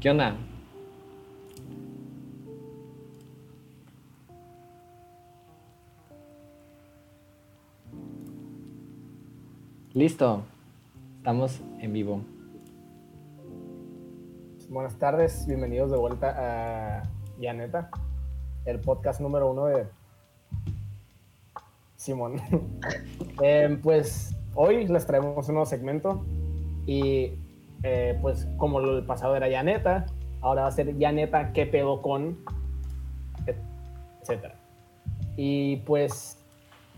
¿Qué onda? Listo. Estamos en vivo. Buenas tardes, bienvenidos de vuelta a Yaneta, el podcast número uno de Simón. Eh, pues hoy les traemos un nuevo segmento y eh, pues como el pasado era Yaneta, ahora va a ser Yaneta, qué pedo con, etcétera. Y pues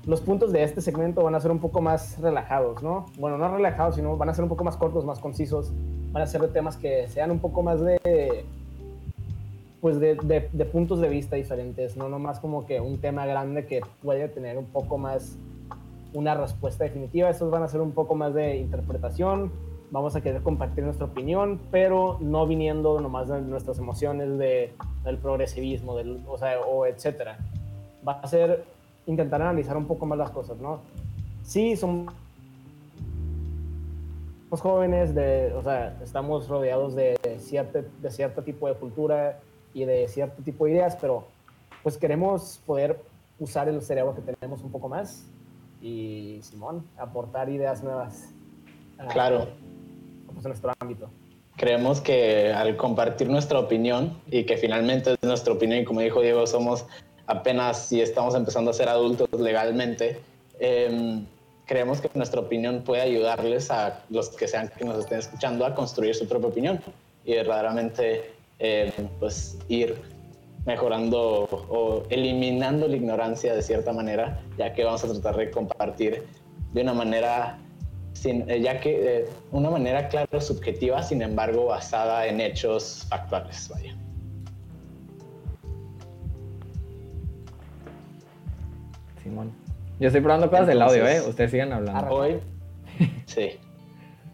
los puntos de este segmento van a ser un poco más relajados, ¿no? Bueno, no relajados, sino van a ser un poco más cortos, más concisos, van a ser de temas que sean un poco más de, pues de, de, puntos de vista diferentes, no nomás como que un tema grande que puede tener un poco más una respuesta definitiva, estos van a ser un poco más de interpretación, vamos a querer compartir nuestra opinión, pero no viniendo nomás de nuestras emociones de, del progresivismo, del, o o etcétera. Va a ser intentar analizar un poco más las cosas, ¿no? Sí, somos jóvenes, de, o sea, estamos rodeados de cierto, de cierto tipo de cultura y de cierto tipo de ideas, pero pues queremos poder usar el cerebro que tenemos un poco más y, Simón, aportar ideas nuevas. Claro. Pues, en nuestro ámbito. Creemos que al compartir nuestra opinión y que finalmente es nuestra opinión y como dijo Diego, somos apenas si estamos empezando a ser adultos legalmente, em, creemos que nuestra opinión puede ayudarles a los que sean que nos estén escuchando a construir su propia opinión y verdaderamente em, pues ir mejorando o eliminando la ignorancia de cierta manera, ya que vamos a tratar de compartir de una manera sin, eh, ya que eh, una manera clara subjetiva, sin embargo basada en hechos factuales, vaya. Simón. Yo estoy probando cosas del audio, ¿eh? Ustedes sigan hablando. Hoy, sí.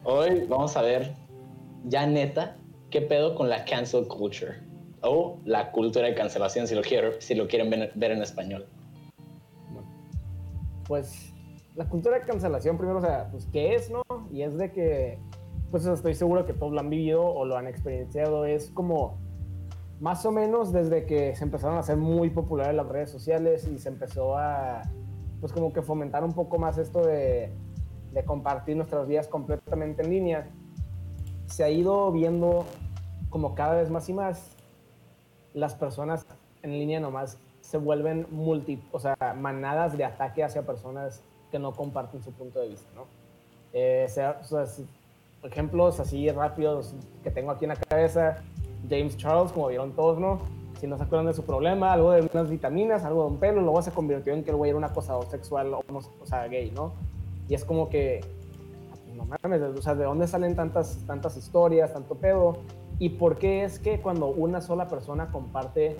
Hoy vamos a ver, ya neta, qué pedo con la cancel culture. O la cultura de cancelación, si lo, quiero, si lo quieren ver, en español. pues la cultura de cancelación, primero, o sea, pues, ¿qué es, no? Y es de que, pues estoy seguro que todos lo han vivido o lo han experienciado. Es como más o menos desde que se empezaron a hacer muy populares las redes sociales y se empezó a, pues como que fomentar un poco más esto de, de compartir nuestras vidas completamente en línea, se ha ido viendo como cada vez más y más las personas en línea nomás se vuelven multi, o sea, manadas de ataque hacia personas que no comparten su punto de vista, ¿no? Eh, sea, ejemplos así rápidos que tengo aquí en la cabeza, James Charles, como vieron todos, ¿no? Si no se acuerdan de su problema, algo de unas vitaminas, algo de un pelo, luego se convirtió en que el güey era un acosador sexual, o, o sea, gay, ¿no? Y es como que, no mames, ¿de dónde salen tantas, tantas historias, tanto pedo? ¿Y por qué es que cuando una sola persona comparte,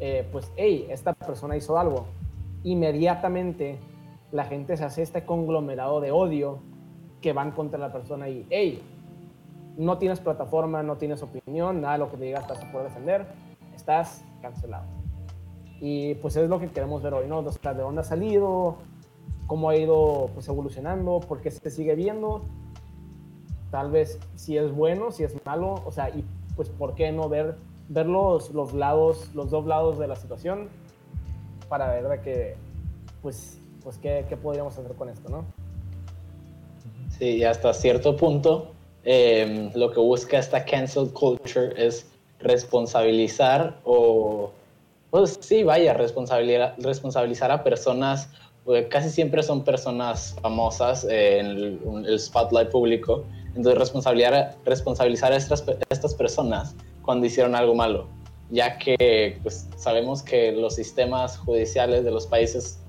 eh, pues, hey, esta persona hizo algo, inmediatamente la gente se hace este conglomerado de odio que van contra la persona y, hey, no tienes plataforma, no tienes opinión, nada de lo que te digas estás a poder defender, estás cancelado. Y pues es lo que queremos ver hoy, ¿no? O sea, de dónde ha salido, cómo ha ido pues, evolucionando, por qué se sigue viendo, tal vez si es bueno, si es malo, o sea, y pues por qué no ver, ver los, los lados, los dos lados de la situación para ver de que, pues, pues qué, qué podríamos hacer con esto, ¿no? Sí, y hasta cierto punto Em, lo que busca esta cancel culture es responsabilizar o, pues sí, vaya, responsabilizar, responsabilizar a personas, pues casi siempre son personas famosas en el, spotlight público, entonces responsabilizar, responsabilizar a estas, estas personas cuando hicieron algo malo, ya que pues, sabemos que los sistemas judiciales de los países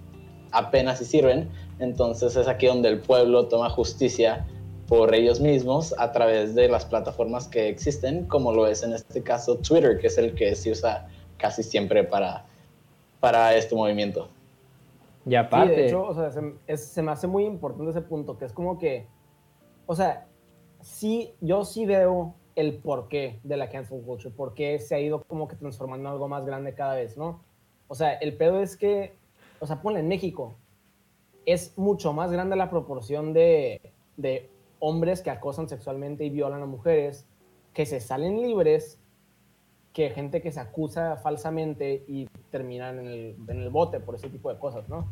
apenas si sirven, entonces es aquí donde el pueblo toma justicia por ellos mismos a través de las plataformas que existen, como lo es en este caso Twitter, que es el que se usa casi siempre para, para este movimiento. Y aparte... Sí, de hecho, o sea, se, se, me hace muy importante ese punto, que es como que, o sea, sí, yo sí veo el porqué de la cancel culture, por qué se ha ido como que transformando algo más grande cada vez, ¿no? O sea, el pedo es que, o sea, ponle en México, es mucho más grande la proporción de, de hombres que acosan sexualmente y violan a mujeres, que se salen libres, que gente que se acusa falsamente y terminan en el, en el bote por ese tipo de cosas, ¿no?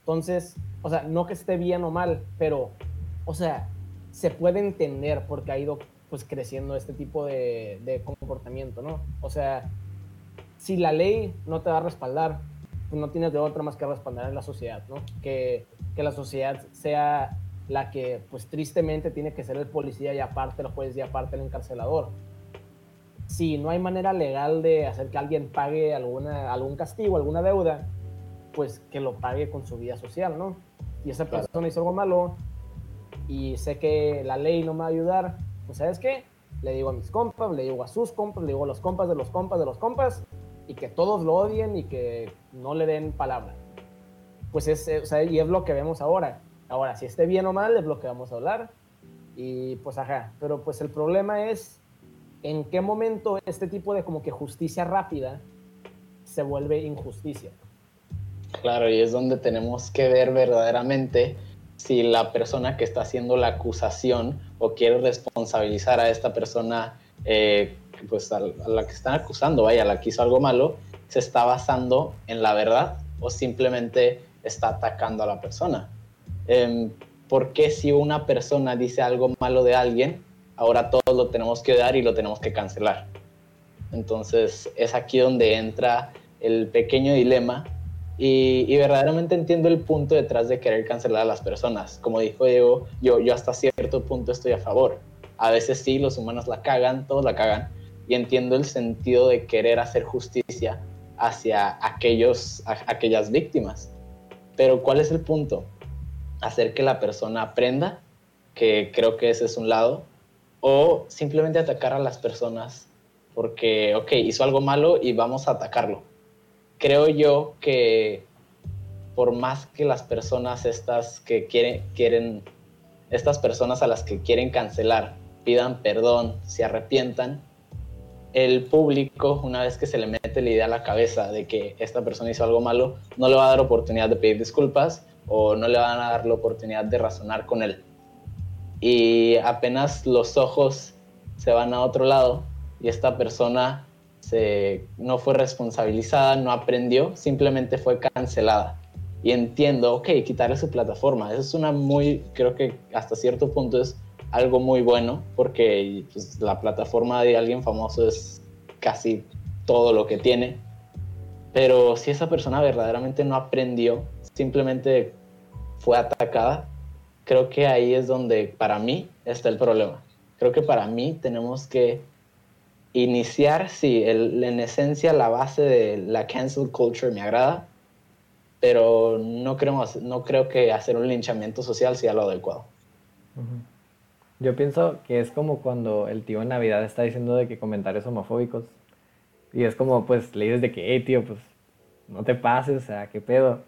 Entonces, o sea, no que esté bien o mal, pero, o sea, se puede entender porque ha ido pues creciendo este tipo de, de comportamiento, ¿no? O sea, si la ley no te va a respaldar, pues no tienes de otra más que respaldar en la sociedad, ¿no? Que, que la sociedad sea la que, pues tristemente, tiene que ser el policía y aparte el juez y aparte el encarcelador. Si no hay manera legal de hacer que alguien pague alguna, algún castigo, alguna deuda, pues que lo pague con su vida social, ¿no? Y esa persona hizo algo malo y sé que la ley no me va a ayudar, pues ¿sabes qué? Le digo a mis compas, le digo a sus compas, le digo a los compas de los compas de los compas, y que todos lo odien y que no le den palabra. Pues es, o sea, y es lo que vemos ahora. Ahora, si esté bien o mal, es lo que vamos a hablar. Y pues ajá, pero pues el problema es en qué momento este tipo de como que justicia rápida se vuelve injusticia. Claro, y es donde tenemos que ver verdaderamente si la persona que está haciendo la acusación o quiere responsabilizar a esta persona eh, pues a, la que están acusando, vaya, la que hizo algo malo, se está basando en la verdad o simplemente está atacando a la persona. Eh, ¿Por qué si una persona dice algo malo de alguien, ahora todos lo tenemos que dar y lo tenemos que cancelar? Entonces es aquí donde entra el pequeño dilema y, verdaderamente entiendo el punto detrás de querer cancelar a las personas. Como dijo Diego, yo, yo hasta cierto punto estoy a favor. A veces sí, los humanos la cagan, todos la cagan, y entiendo el sentido de querer hacer justicia hacia aquellos, aquellas víctimas. Pero ¿cuál es el punto? Hacer que la persona aprenda, que creo que ese es un lado, o simplemente atacar a las personas porque, ok, hizo algo malo y vamos a atacarlo. Creo yo que por más que las personas estas que quieren, quieren, estas personas a las que quieren cancelar pidan perdón, se arrepientan, el público, una vez que se le mete la idea a la cabeza de que esta persona hizo algo malo, no le va a dar oportunidad de pedir disculpas o no le van a dar la oportunidad de razonar con él. Y apenas los ojos se van a otro lado y esta persona se, no fue responsabilizada, no aprendió, simplemente fue cancelada. Y entiendo, ok, quitarle su plataforma. Eso es una muy, creo que hasta cierto punto es algo muy bueno porque pues, la plataforma de alguien famoso es casi todo lo que tiene. Pero si esa persona verdaderamente no aprendió, simplemente fue atacada, creo que ahí es donde para mí está el problema. Creo que para mí tenemos que iniciar, sí, el, en esencia la base de la cancel culture me agrada, pero no creo, no creo que hacer un linchamiento social sea lo adecuado. Yo pienso que es como cuando el tío en Navidad está diciendo de que comentarios homofóbicos. Y es como, pues, le dices de que, hey, tío, pues, no te pases, o sea, qué pedo.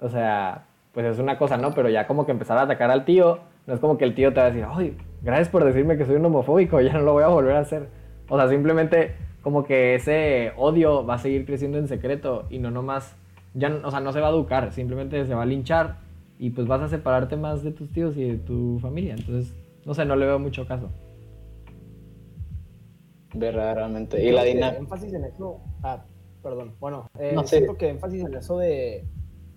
O sea, pues es una cosa, ¿no? Pero ya como que empezar a atacar al tío, no es como que el tío te va a decir, ay, gracias por decirme que soy un homofóbico, ya no lo voy a volver a hacer. O sea, simplemente como que ese odio va a seguir creciendo en secreto y no nomás, ya, o sea, no se va a educar, simplemente se va a linchar y pues vas a separarte más de tus tíos y de tu familia. Entonces, no sé, no le veo mucho caso. Verdaderamente. Y la dinámica. Énfasis en eso. Ah, perdón. Bueno, eh, no, siento que énfasis en eso de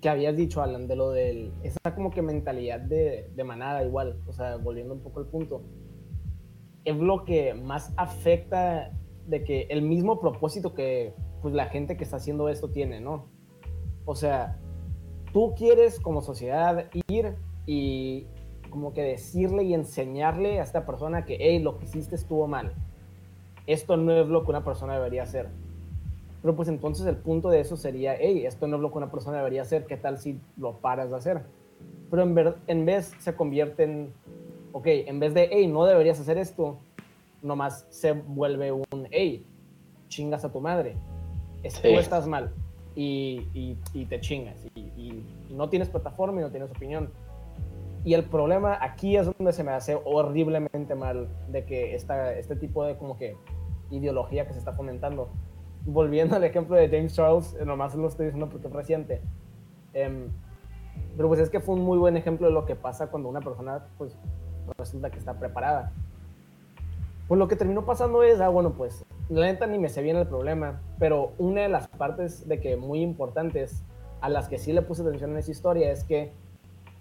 que habías dicho, Alan, de lo del. Esa como que mentalidad de, de manada, igual. O sea, volviendo un poco al punto. Es lo que más afecta de que el mismo propósito que pues la gente que está haciendo esto tiene, ¿no? O sea, tú quieres como sociedad ir y como que decirle y enseñarle a esta persona que, hey, lo que hiciste estuvo mal. Esto no es lo que una persona debería hacer. Pero pues entonces el punto de eso sería, hey, esto no es lo que una persona debería hacer, ¿qué tal si lo paras de hacer? Pero en, en vez se convierte en, ok, en vez de, hey, no deberías hacer esto, nomás se vuelve un, hey, chingas a tu madre. Tú estás mal y, y, y te chingas y, y, no tienes plataforma y no tienes opinión. Y el problema aquí es donde se me hace horriblemente mal de que esta, este tipo de como que ideología que se está fomentando. Volviendo al ejemplo de James Charles, eh, nomás lo estoy diciendo porque es reciente. Eh, pero pues es que fue un muy buen ejemplo de lo que pasa cuando una persona pues resulta que está preparada. Pues lo que terminó pasando es, ah, bueno, pues la neta ni me sé bien el problema, pero una de las partes de que muy importantes a las que sí le puse atención en esa historia es que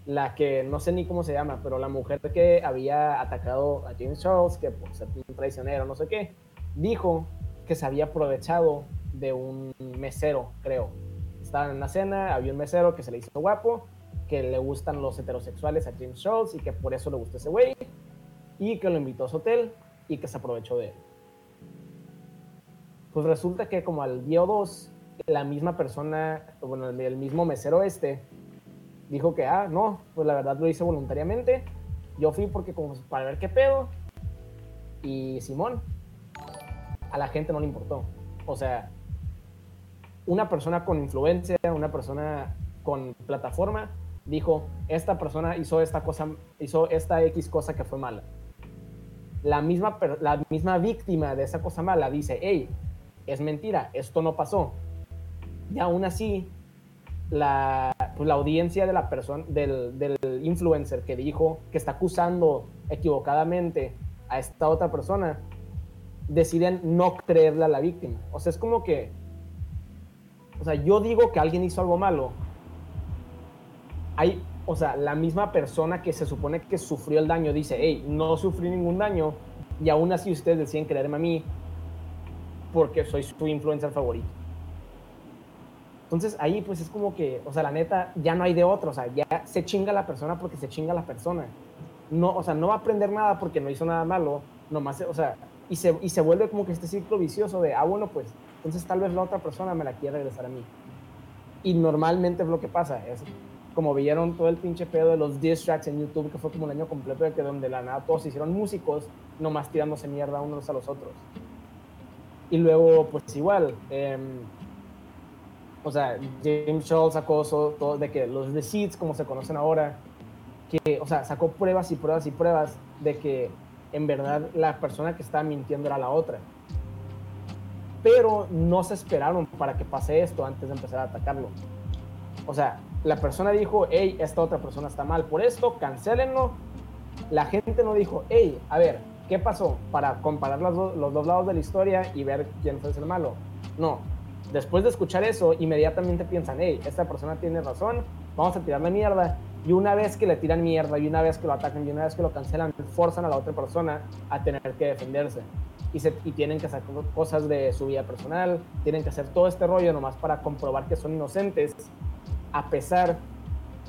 la que no sé ni cómo se llama, pero la mujer que había atacado a James Charles, que por ser un traicionero, no sé qué, dijo que se había aprovechado de un mesero, creo. Estaban en una cena, había un mesero que se le hizo guapo, que le gustan los heterosexuales a James Charles y que por eso le gusta ese güey, y que lo invitó a su hotel y que se aprovechó de él. Pues resulta que como al día o dos, la misma persona, bueno, el mismo mesero este, dijo que, ah, no, pues la verdad lo hice voluntariamente. Yo fui porque como para ver qué pedo. Y Simón, a la gente no le importó. O sea, una persona con influencia, una persona con plataforma, dijo, esta persona hizo esta cosa, hizo esta X cosa que fue mala. La misma, la misma víctima de esa cosa mala dice, hey, es mentira, esto no pasó. Y aún así, la, pues, la audiencia de la persona, del, del, influencer que dijo que está acusando equivocadamente a esta otra persona, deciden no creerle a la víctima. O sea, es como que, o sea, yo digo que alguien hizo algo malo. Hay, o sea, la misma persona que se supone que sufrió el daño dice, hey, no sufrí ningún daño, y aún así ustedes deciden creerme a mí porque soy su influencer favorito. Entonces ahí pues es como que, o sea, la neta, ya no hay de otro, o sea, ya se chinga la persona porque se chinga la persona. No, o sea, no va a aprender nada porque no hizo nada malo, nomás, o sea, y se, y se vuelve como que este ciclo vicioso de, ah, bueno, pues, entonces tal vez la otra persona me la quiere regresar a mí. Y normalmente es lo que pasa, es como vieron todo el pinche pedo de los diss tracks en YouTube, que fue como un año completo de que donde la nada todos se hicieron músicos, nomás tirándose mierda unos a los otros. Y luego, pues igual, eh, o sea, James Charles sacó todo de que los receipts, como se conocen ahora, que, o sea, sacó pruebas y pruebas y pruebas de que en verdad la persona que estaba mintiendo era la otra. Pero no se esperaron para que pase esto antes de empezar a atacarlo. O sea, la persona dijo, hey, esta otra persona está mal por esto, cancélenlo. La gente no dijo, hey, a ver, ¿qué pasó? Para comparar los, los dos lados de la historia y ver quién fue el malo. No, después de escuchar eso, inmediatamente piensan, hey, esta persona tiene razón, vamos a tirarle mierda. Y una vez que le tiran mierda, y una vez que lo atacan, y una vez que lo cancelan, forzan a la otra persona a tener que defenderse. Y, se, y tienen que hacer cosas de su vida personal, tienen que hacer todo este rollo nomás para comprobar que son inocentes, a pesar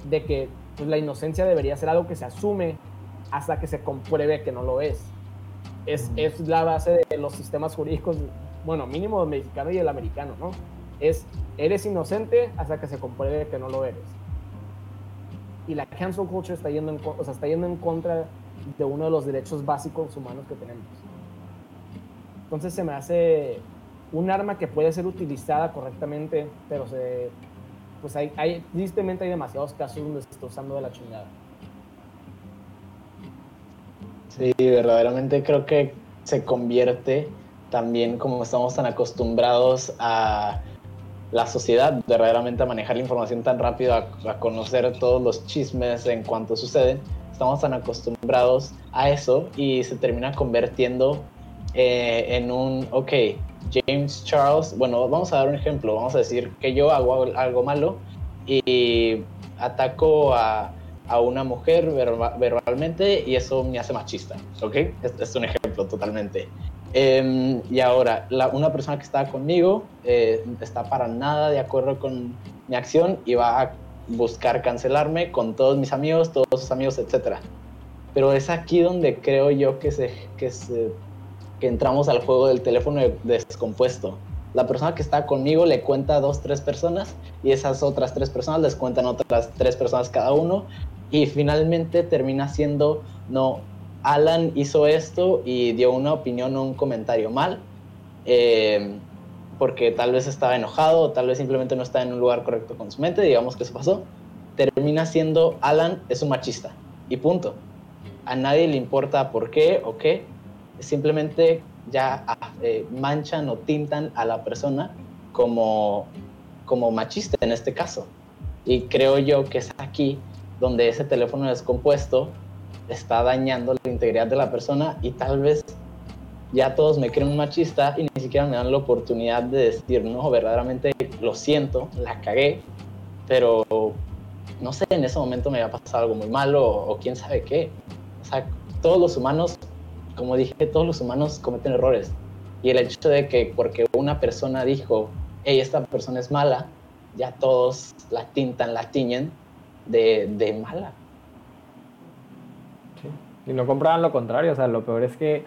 de que pues, la inocencia debería ser algo que se asume hasta que se compruebe que no lo es. Es, es la base de los sistemas jurídicos bueno, mínimo el mexicano y el americano, ¿no? Es, eres inocente hasta que se compruebe que no lo eres. Y la cancel culture está yendo en, o sea, está yendo en contra de uno de los derechos básicos humanos que tenemos. Entonces se me hace un arma que puede ser utilizada correctamente, pero se, pues hay, hay, tristemente hay demasiados casos donde se está usando de la chingada. Sí, verdaderamente creo que se convierte también como estamos tan acostumbrados a la sociedad verdaderamente a manejar la información tan rápido, a, conocer todos los chismes en cuanto suceden, estamos tan acostumbrados a eso y se termina convirtiendo eh, en un, ok, James Charles, bueno, vamos a dar un ejemplo, vamos a decir que yo hago algo malo y ataco a, a una mujer verbalmente y eso me hace machista, ¿ok? es un ejemplo totalmente. Em, y ahora, una persona que estaba conmigo eh, está para nada de acuerdo con mi acción y va a buscar cancelarme con todos mis amigos, todos sus amigos, etc. Pero es aquí donde creo yo que, se, que, se, que entramos al juego del teléfono descompuesto. La persona que está conmigo le cuenta a dos, tres personas y esas otras tres personas les cuentan otras tres personas cada uno y finalmente termina siendo no Alan hizo esto y dio una opinión o un comentario mal, eh, porque tal vez estaba enojado o tal vez simplemente no está en un lugar correcto con su mente, digamos que eso pasó, termina siendo Alan es un machista y punto. A nadie le importa por qué o qué, simplemente ya ah, eh, manchan o tintan a la persona como, como machista en este caso. Y creo yo que es aquí donde ese teléfono descompuesto está dañando la integridad de la persona y tal vez ya todos me creen un machista y ni siquiera me dan la oportunidad de decir, no, verdaderamente lo siento, la cagué, pero no sé, en ese momento me había pasado algo muy malo o, quién sabe qué. O sea, todos los humanos, como dije, todos los humanos cometen errores. Y el hecho de que porque una persona dijo, hey, esta persona es mala, ya todos la tintan, la tiñen de, de mala. Sí. Y no compraban lo contrario, o sea, lo peor es que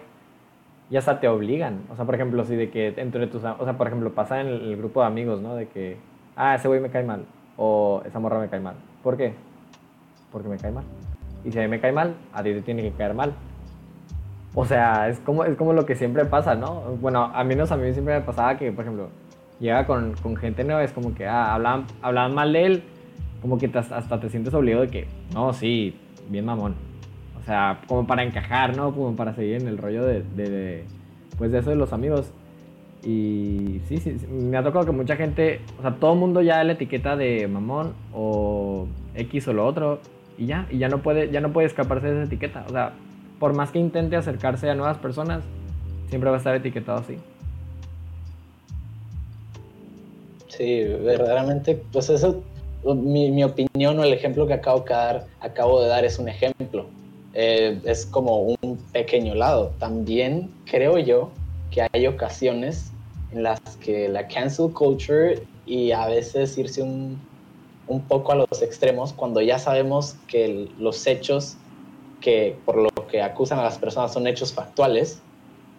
ya hasta te obligan. O sea, por ejemplo, si de que entre tus... O sea, por ejemplo, pasa en el grupo de amigos, ¿no? De que, ah, ese güey me cae mal. O esa morra me cae mal. ¿Por qué? Porque me cae mal. Y si a mí me cae mal, a ti te tiene que caer mal. O sea, es como, es como lo que siempre pasa, ¿no? Bueno, a mí, no, a mí siempre me pasaba que, por ejemplo, llega con, con gente nueva, es como que, ah, hablaban, hablaban mal de él, como que hasta te sientes obligado de que, no, sí, bien mamón. O sea, como para encajar, ¿no? Como para seguir en el rollo de, de, pues de eso de los amigos. Y sí, sí, me ha tocado que mucha gente, o sea, todo el mundo ya la etiqueta de mamón o X o lo otro y ya, y ya no puede, ya no puede escaparse de esa etiqueta. O sea, por más que intente acercarse a nuevas personas, siempre va a estar etiquetado así. Sí, verdaderamente, pues eso, mi, mi opinión o el ejemplo que acabo de, dar, acabo de dar es un ejemplo. Eh, es como un pequeño lado. También creo yo que hay ocasiones en las que la cancel culture y a veces irse un, un poco a los extremos cuando ya sabemos que los hechos que por lo que acusan a las personas son hechos factuales,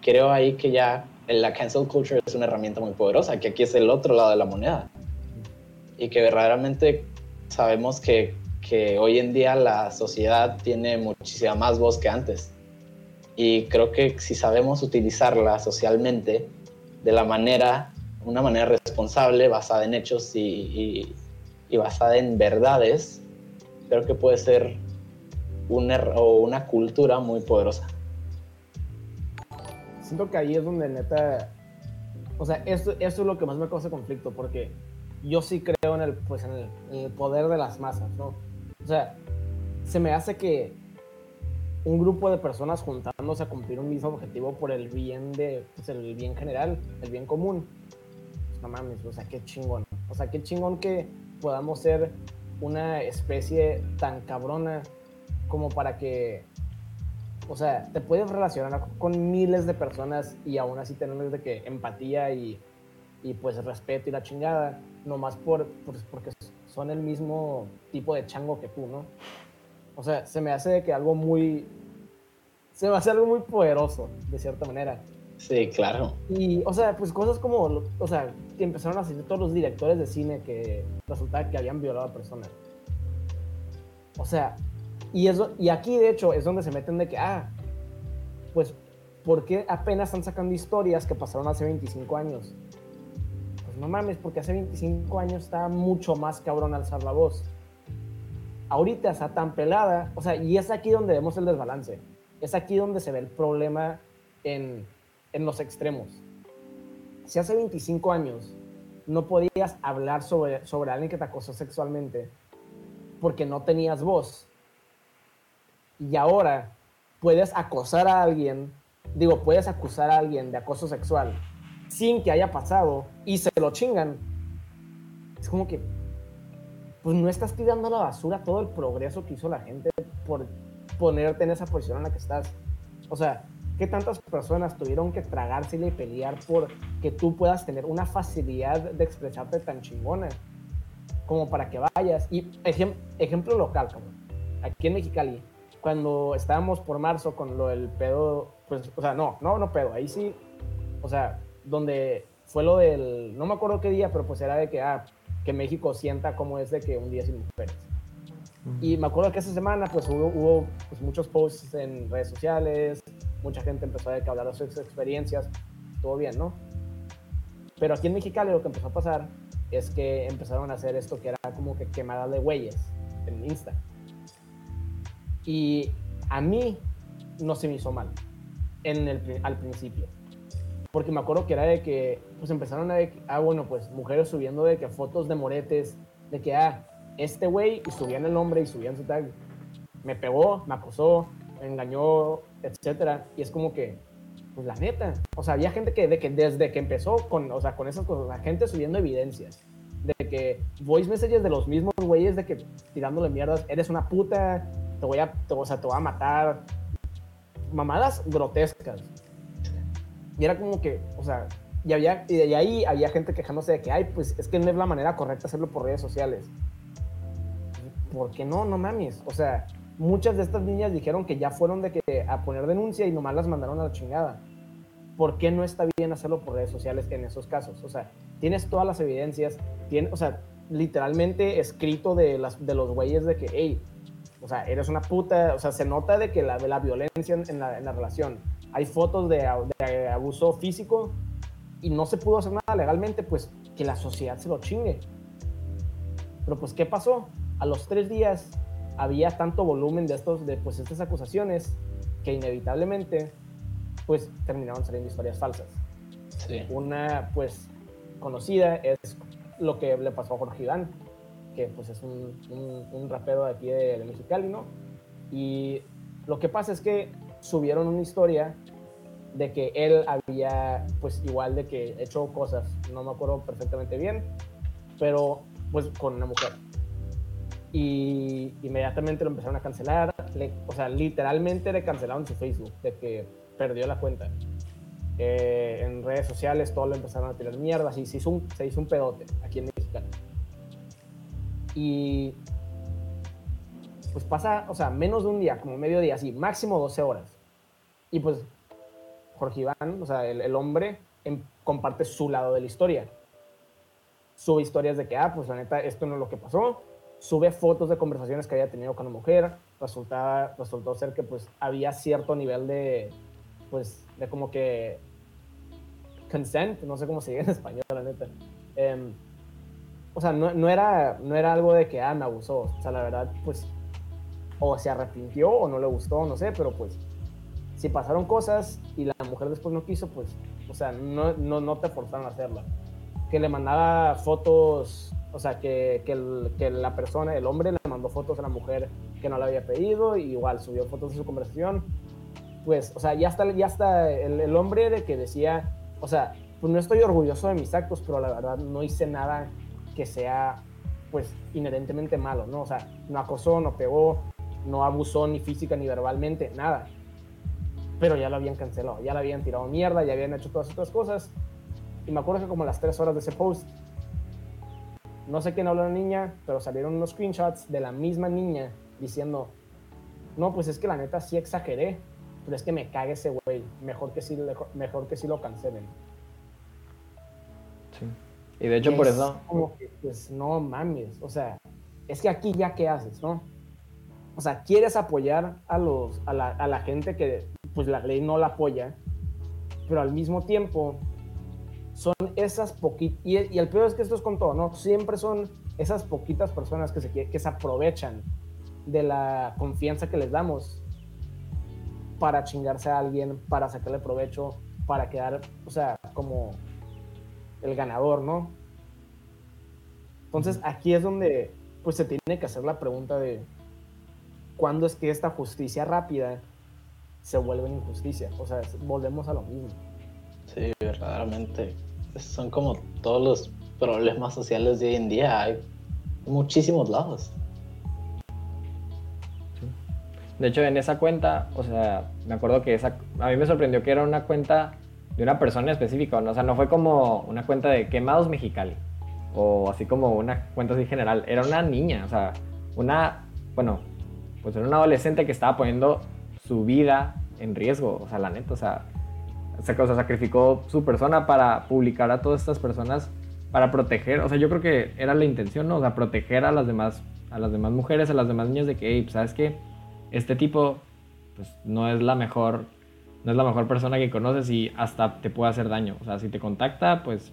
creo ahí que ya la cancel culture es una herramienta muy poderosa, que aquí es el otro lado de la moneda. Y que verdaderamente sabemos que, que hoy en día la sociedad tiene muchísima más voz que antes. Y creo que si sabemos utilizarla socialmente de la manera, una manera responsable, basada en hechos y, y, basada en verdades, creo que puede ser una, o una cultura muy poderosa. Siento que ahí es donde neta, o sea, esto, esto es lo que más me causa conflicto, porque yo sí creo en el, pues, en el, en el poder de las masas, ¿no? O sea, se me hace que un grupo de personas juntándose a cumplir un mismo objetivo por el bien de, pues el bien general, el bien común. Pues no mames, o sea, qué chingón. O sea, qué chingón que podamos ser una especie tan cabrona como para que, o sea, te puedes relacionar con miles de personas y aún así tener de que empatía y, y pues respeto y la chingada, nomás por, pues porque son el mismo tipo de chango que tú, ¿no? O sea, se me hace que algo muy. Se me hace algo muy poderoso, de cierta manera. Sí, claro. Y, o sea, pues cosas como. O sea, que empezaron a hacer todos los directores de cine que resultaba que habían violado a personas. O sea, y, eso, y aquí de hecho es donde se meten de que, ah, pues, ¿por qué apenas están sacando historias que pasaron hace 25 años? Pues no mames, porque hace 25 años estaba mucho más cabrón alzar la voz ahorita está tan pelada, o sea, y es aquí donde vemos el desbalance, es aquí donde se ve el problema en, en los extremos. Si hace 25 años no podías hablar sobre, sobre alguien que te acosó sexualmente porque no tenías voz, y ahora puedes acosar a alguien, digo, puedes acusar a alguien de acoso sexual sin que haya pasado y se lo chingan, es como que, pues no estás tirando a la basura todo el progreso que hizo la gente por ponerte en esa posición en la que estás. O sea, ¿qué tantas personas tuvieron que tragársela y pelear por que tú puedas tener una facilidad de expresarte tan chingona como para que vayas? Y ejemplo local, como aquí en Mexicali, cuando estábamos por marzo con lo del pedo, pues, o sea, no, no, no pedo, ahí sí, o sea, donde fue lo del, no me acuerdo qué día, pero pues era de que, ah, que México sienta como es de que un día sin mujeres. Y me acuerdo que esa semana pues hubo, pues, muchos posts en redes sociales, mucha gente empezó a hablar de sus experiencias, todo bien, ¿no? Pero aquí en Mexicali lo que empezó a pasar es que empezaron a hacer esto que era como que quemada de güeyes en Insta. Y a mí no se me hizo mal en el, al principio porque me acuerdo que era de que, pues empezaron a, de, ah, bueno, pues mujeres subiendo de que fotos de moretes, de que, ah, este güey, y subían el nombre y subían su tag. Me pegó, me acosó, engañó, etcétera. Y es como que, pues la neta, o sea, había gente que, de que desde que empezó con, o sea, con esas cosas, la gente subiendo evidencias de que voice messages de los mismos güeyes de que tirándole mierdas, eres una puta, te voy a, o sea, te voy a matar, mamadas grotescas. Y era como que, o sea, y, había, y de ahí había gente quejándose de que, ay, pues es que no es la manera correcta hacerlo por redes sociales. ¿Por qué no? No mames. O sea, muchas de estas niñas dijeron que ya fueron de que a poner denuncia y nomás las mandaron a la chingada. ¿Por qué no está bien hacerlo por redes sociales en esos casos? O sea, tienes todas las evidencias, tiene, o sea, literalmente escrito de, las, de los güeyes de que, hey, o sea, eres una puta, o sea, se nota de que la, de la violencia en la, en la relación. Hay fotos de, de, abuso físico y no se pudo hacer nada legalmente, pues que la sociedad se lo chingue. Pero pues, ¿qué pasó? A los tres días había tanto volumen de, estos, de pues, estas acusaciones que inevitablemente pues terminaron saliendo historias falsas. Sí. Una pues conocida es lo que le pasó a Jorge Iván, que pues es un, un, rapero de aquí de, de, Mexicali, ¿no? Y lo que pasa es que subieron una historia de que él había pues igual de que hecho cosas, no me acuerdo perfectamente bien, pero pues con una mujer y inmediatamente lo empezaron a cancelar. o sea, literalmente le cancelaron su Facebook, de que perdió la cuenta. Eh, en redes sociales todo lo empezaron a tirar mierda, así se hizo un, se hizo un pedote aquí en México. Y pues pasa, o sea, menos de un día, como medio día, así, máximo 12 horas. Y pues Jorge Iván, o sea, el, hombre en, comparte su lado de la historia. Sube historias de que, ah, pues la neta, esto no es lo que pasó, sube fotos de conversaciones que había tenido con la mujer, resultaba, resultó ser que pues había cierto nivel de, pues, de como que consent, no sé cómo se dice en español, la neta. Em, o sea, no, era, no era algo de que, ah, abusó. O sea, la verdad, pues, o se arrepintió o no le gustó, no sé, pero pues, si pasaron cosas y la mujer después no quiso, pues, o sea, no, no, no te forzaron a hacerla. Que le mandaba fotos o sea, que, que, la persona, el hombre, le mandó fotos a la mujer que no le había pedido, igual subió fotos de su conversación. Pues, o sea, ya está, ya está el, el hombre de que decía, o sea, pues no estoy orgulloso de mis actos, pero la verdad no hice nada que sea, pues, inherentemente malo, ¿no? O sea, no acosó, no pegó, no abusó ni física ni verbalmente, nada. Pero ya lo habían cancelado, ya le habían tirado mierda, ya habían hecho todas estas cosas. Y me acuerdo que como las tres horas de ese post, no sé quién habló la niña, pero salieron unos screenshots de la misma niña diciendo, no, pues es que la neta sí exageré, pero es que me cague ese güey, mejor que sí, mejor que sí lo cancelen. Y de hecho por eso... Como que, pues no mames, o sea, es que aquí ya qué haces, ¿no? O sea, quieres apoyar a, los, a, la, a la gente que pues la ley no la apoya, pero al mismo tiempo son esas poquitas, y, el peor es que esto es con todo, ¿no? Siempre son esas poquitas personas que se, que se aprovechan de la confianza que les damos para chingarse a alguien, para sacarle provecho, para quedar, o sea, como el ganador, ¿no? Entonces aquí es donde pues se tiene que hacer la pregunta de cuándo es que esta justicia rápida se vuelve en injusticia. O sea, volvemos a lo mismo. Sí, verdaderamente son como todos los problemas sociales de hoy en día. Hay muchísimos lados. De hecho, en esa cuenta, o sea, me acuerdo que esa, a mí me sorprendió que era una cuenta de una persona específica, o sea, no fue como una cuenta de quemados Mexicali, o así como una cuenta así general, era una niña, o sea, una, bueno, pues era una adolescente que estaba poniendo su vida en riesgo, o sea, la neta, o sea, sacrificó su persona para publicar a todas estas personas para proteger, o sea, yo creo que era la intención, ¿no? O sea, proteger a las demás, a las demás mujeres, a las demás niñas de que, hey, pues, ¿sabes qué? Este tipo, pues, no es la mejor, no es la mejor persona que conoces y hasta te puede hacer daño. O sea, si te contacta, pues,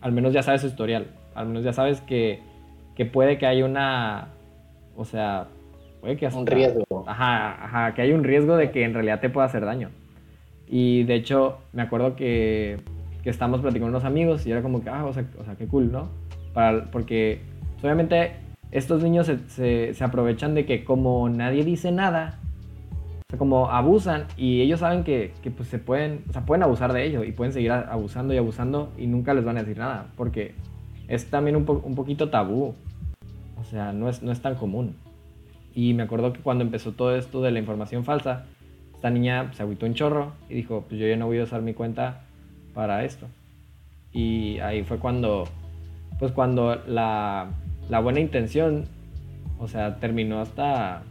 al menos ya sabes su historial, al menos ya sabes que, que puede que haya una, o sea, puede que hasta, un riesgo. Ajá, ajá, que hay un riesgo de que en realidad te pueda hacer daño. Y de hecho, me acuerdo que, que estábamos platicando con unos amigos y era como que, ah, o sea, o sea qué cool, ¿no? Para, porque pues, obviamente estos niños se, se, aprovechan de que como nadie dice nada, como abusan y ellos saben que, que, pues se pueden, o sea, pueden abusar de ello y pueden seguir abusando y abusando y nunca les van a decir nada, porque es también un, un poquito tabú, o sea, no es, no es tan común. Y me acuerdo que cuando empezó todo esto de la información falsa, esta niña se agüitó un chorro y dijo, pues yo ya no voy a usar mi cuenta para esto. Y ahí fue cuando, pues cuando la, la buena intención, o sea, terminó hasta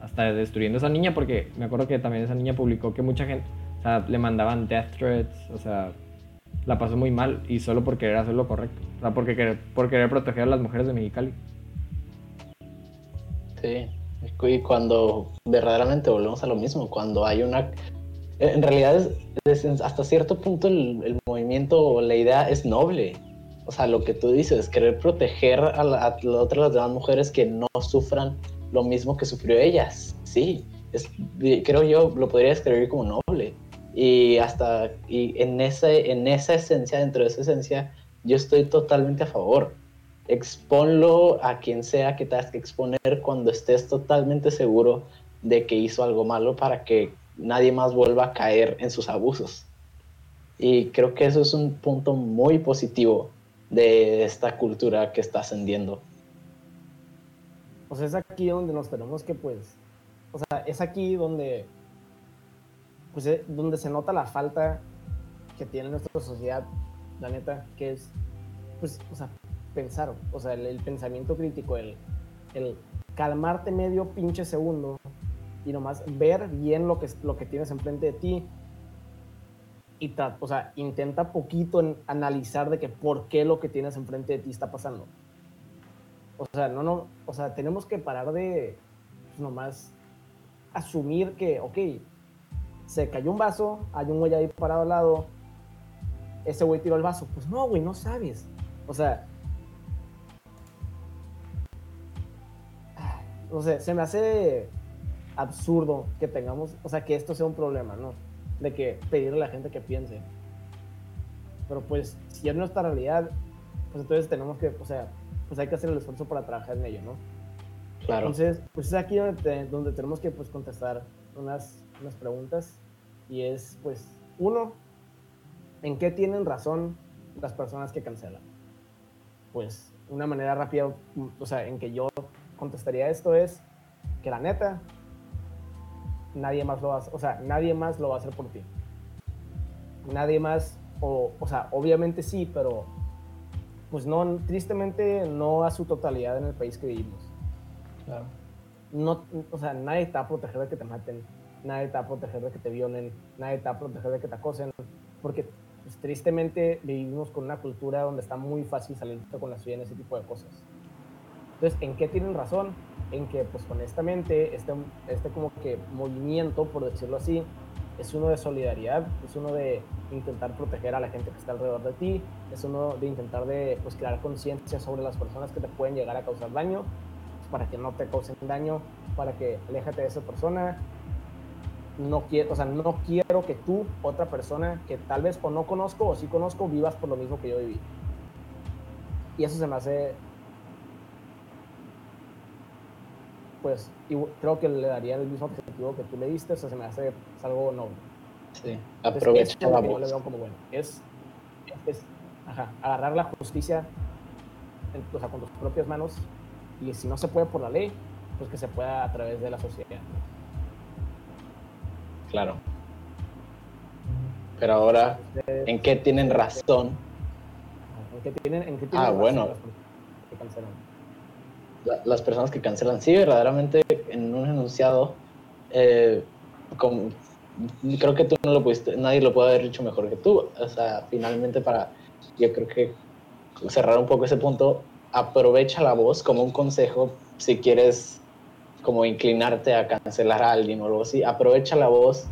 hasta destruyendo a esa niña, porque me acuerdo que también esa niña publicó que mucha gente, o sea, le mandaban death threats, o sea, la pasó muy mal y solo por querer hacer lo correcto, o sea, porque querer, por querer proteger a las mujeres de Mexicali. Sí, y cuando verdaderamente volvemos a lo mismo, cuando hay una... En realidad, hasta cierto punto el, el movimiento, la idea es noble, o sea, lo que tú dices, querer proteger a, la, a otras las demás mujeres que no sufran lo mismo que sufrió ellas. Sí, es, creo yo lo podría describir como noble. Y hasta y en, ese, en esa esencia, dentro de esa esencia, yo estoy totalmente a favor. Exponlo a quien sea que tengas que exponer cuando estés totalmente seguro de que hizo algo malo para que nadie más vuelva a caer en sus abusos. Y creo que eso es un punto muy positivo de esta cultura que está ascendiendo pues es aquí donde nos tenemos que, pues, o sea, es aquí donde, pues, eh, donde se nota la falta que tiene nuestra sociedad, la neta, que es, pues, o sea, pensar, o sea, el, pensamiento crítico, el, el calmarte medio pinche segundo y nomás ver bien lo que, lo que tienes enfrente de ti y, o sea, intenta poquito en analizar de que por qué lo que tienes enfrente de ti está pasando. O sea, no, no, o sea, tenemos que parar de pues, nomás asumir que, ok, se cayó un vaso, hay un güey ahí parado al lado, ese güey tiró el vaso. Pues no, güey, no sabes. O sea, no sé, se me hace absurdo que tengamos, o sea, que esto sea un problema, ¿no? De que pedirle a la gente que piense. Pero pues, si es nuestra realidad, pues entonces tenemos que, o sea, pues hay que hacer el esfuerzo para trabajar en ello, ¿no? Claro. Entonces, pues es aquí donde, donde tenemos que pues, contestar unas, unas preguntas y es, pues, uno, ¿en qué tienen razón las personas que cancelan? Pues una manera rápida, o sea, en que yo contestaría esto es que la neta, nadie más lo va a hacer, o sea, nadie más lo va a hacer por ti. Nadie más, o, o sea, obviamente sí, pero pues no, tristemente no a su totalidad en el país que vivimos. Claro. No, o sea, nadie te va a proteger de que te maten, nadie te va a proteger de que te violen, nadie te va a proteger de que te acosen, porque pues, tristemente vivimos con una cultura donde está muy fácil salir con la suya en ese tipo de cosas. Entonces, ¿en qué tienen razón? En que, pues honestamente, este, este como que movimiento, por decirlo así, es uno de solidaridad, es uno de intentar proteger a la gente que está alrededor de ti, es uno de intentar de pues, crear conciencia sobre las personas que te pueden llegar a causar daño, para que no te causen daño, para que aléjate de esa persona. No quiero, o sea, no quiero que tú, otra persona que tal vez o no conozco o sí conozco, vivas por lo mismo que yo viví. Y eso se me hace pues creo que le daría el mismo objetivo que tú le diste, o sea, se me hace algo noble. Sí, aprovecha la voz. como bueno. Es, es ajá, agarrar la justicia o sea, con tus propias manos y si no se puede por la ley, pues que se pueda a través de la sociedad. Claro. Pero ahora, ¿en qué tienen razón? ¿En qué tienen, en qué tienen ah, bueno las personas que cancelan. Sí, verdaderamente en un enunciado, eh, creo que tú no lo pudiste, nadie lo puede haber dicho mejor que tú. O sea, finalmente para, yo creo que cerrar un poco ese punto, aprovecha la voz como un consejo si quieres como inclinarte a cancelar a alguien o algo así, aprovecha la voz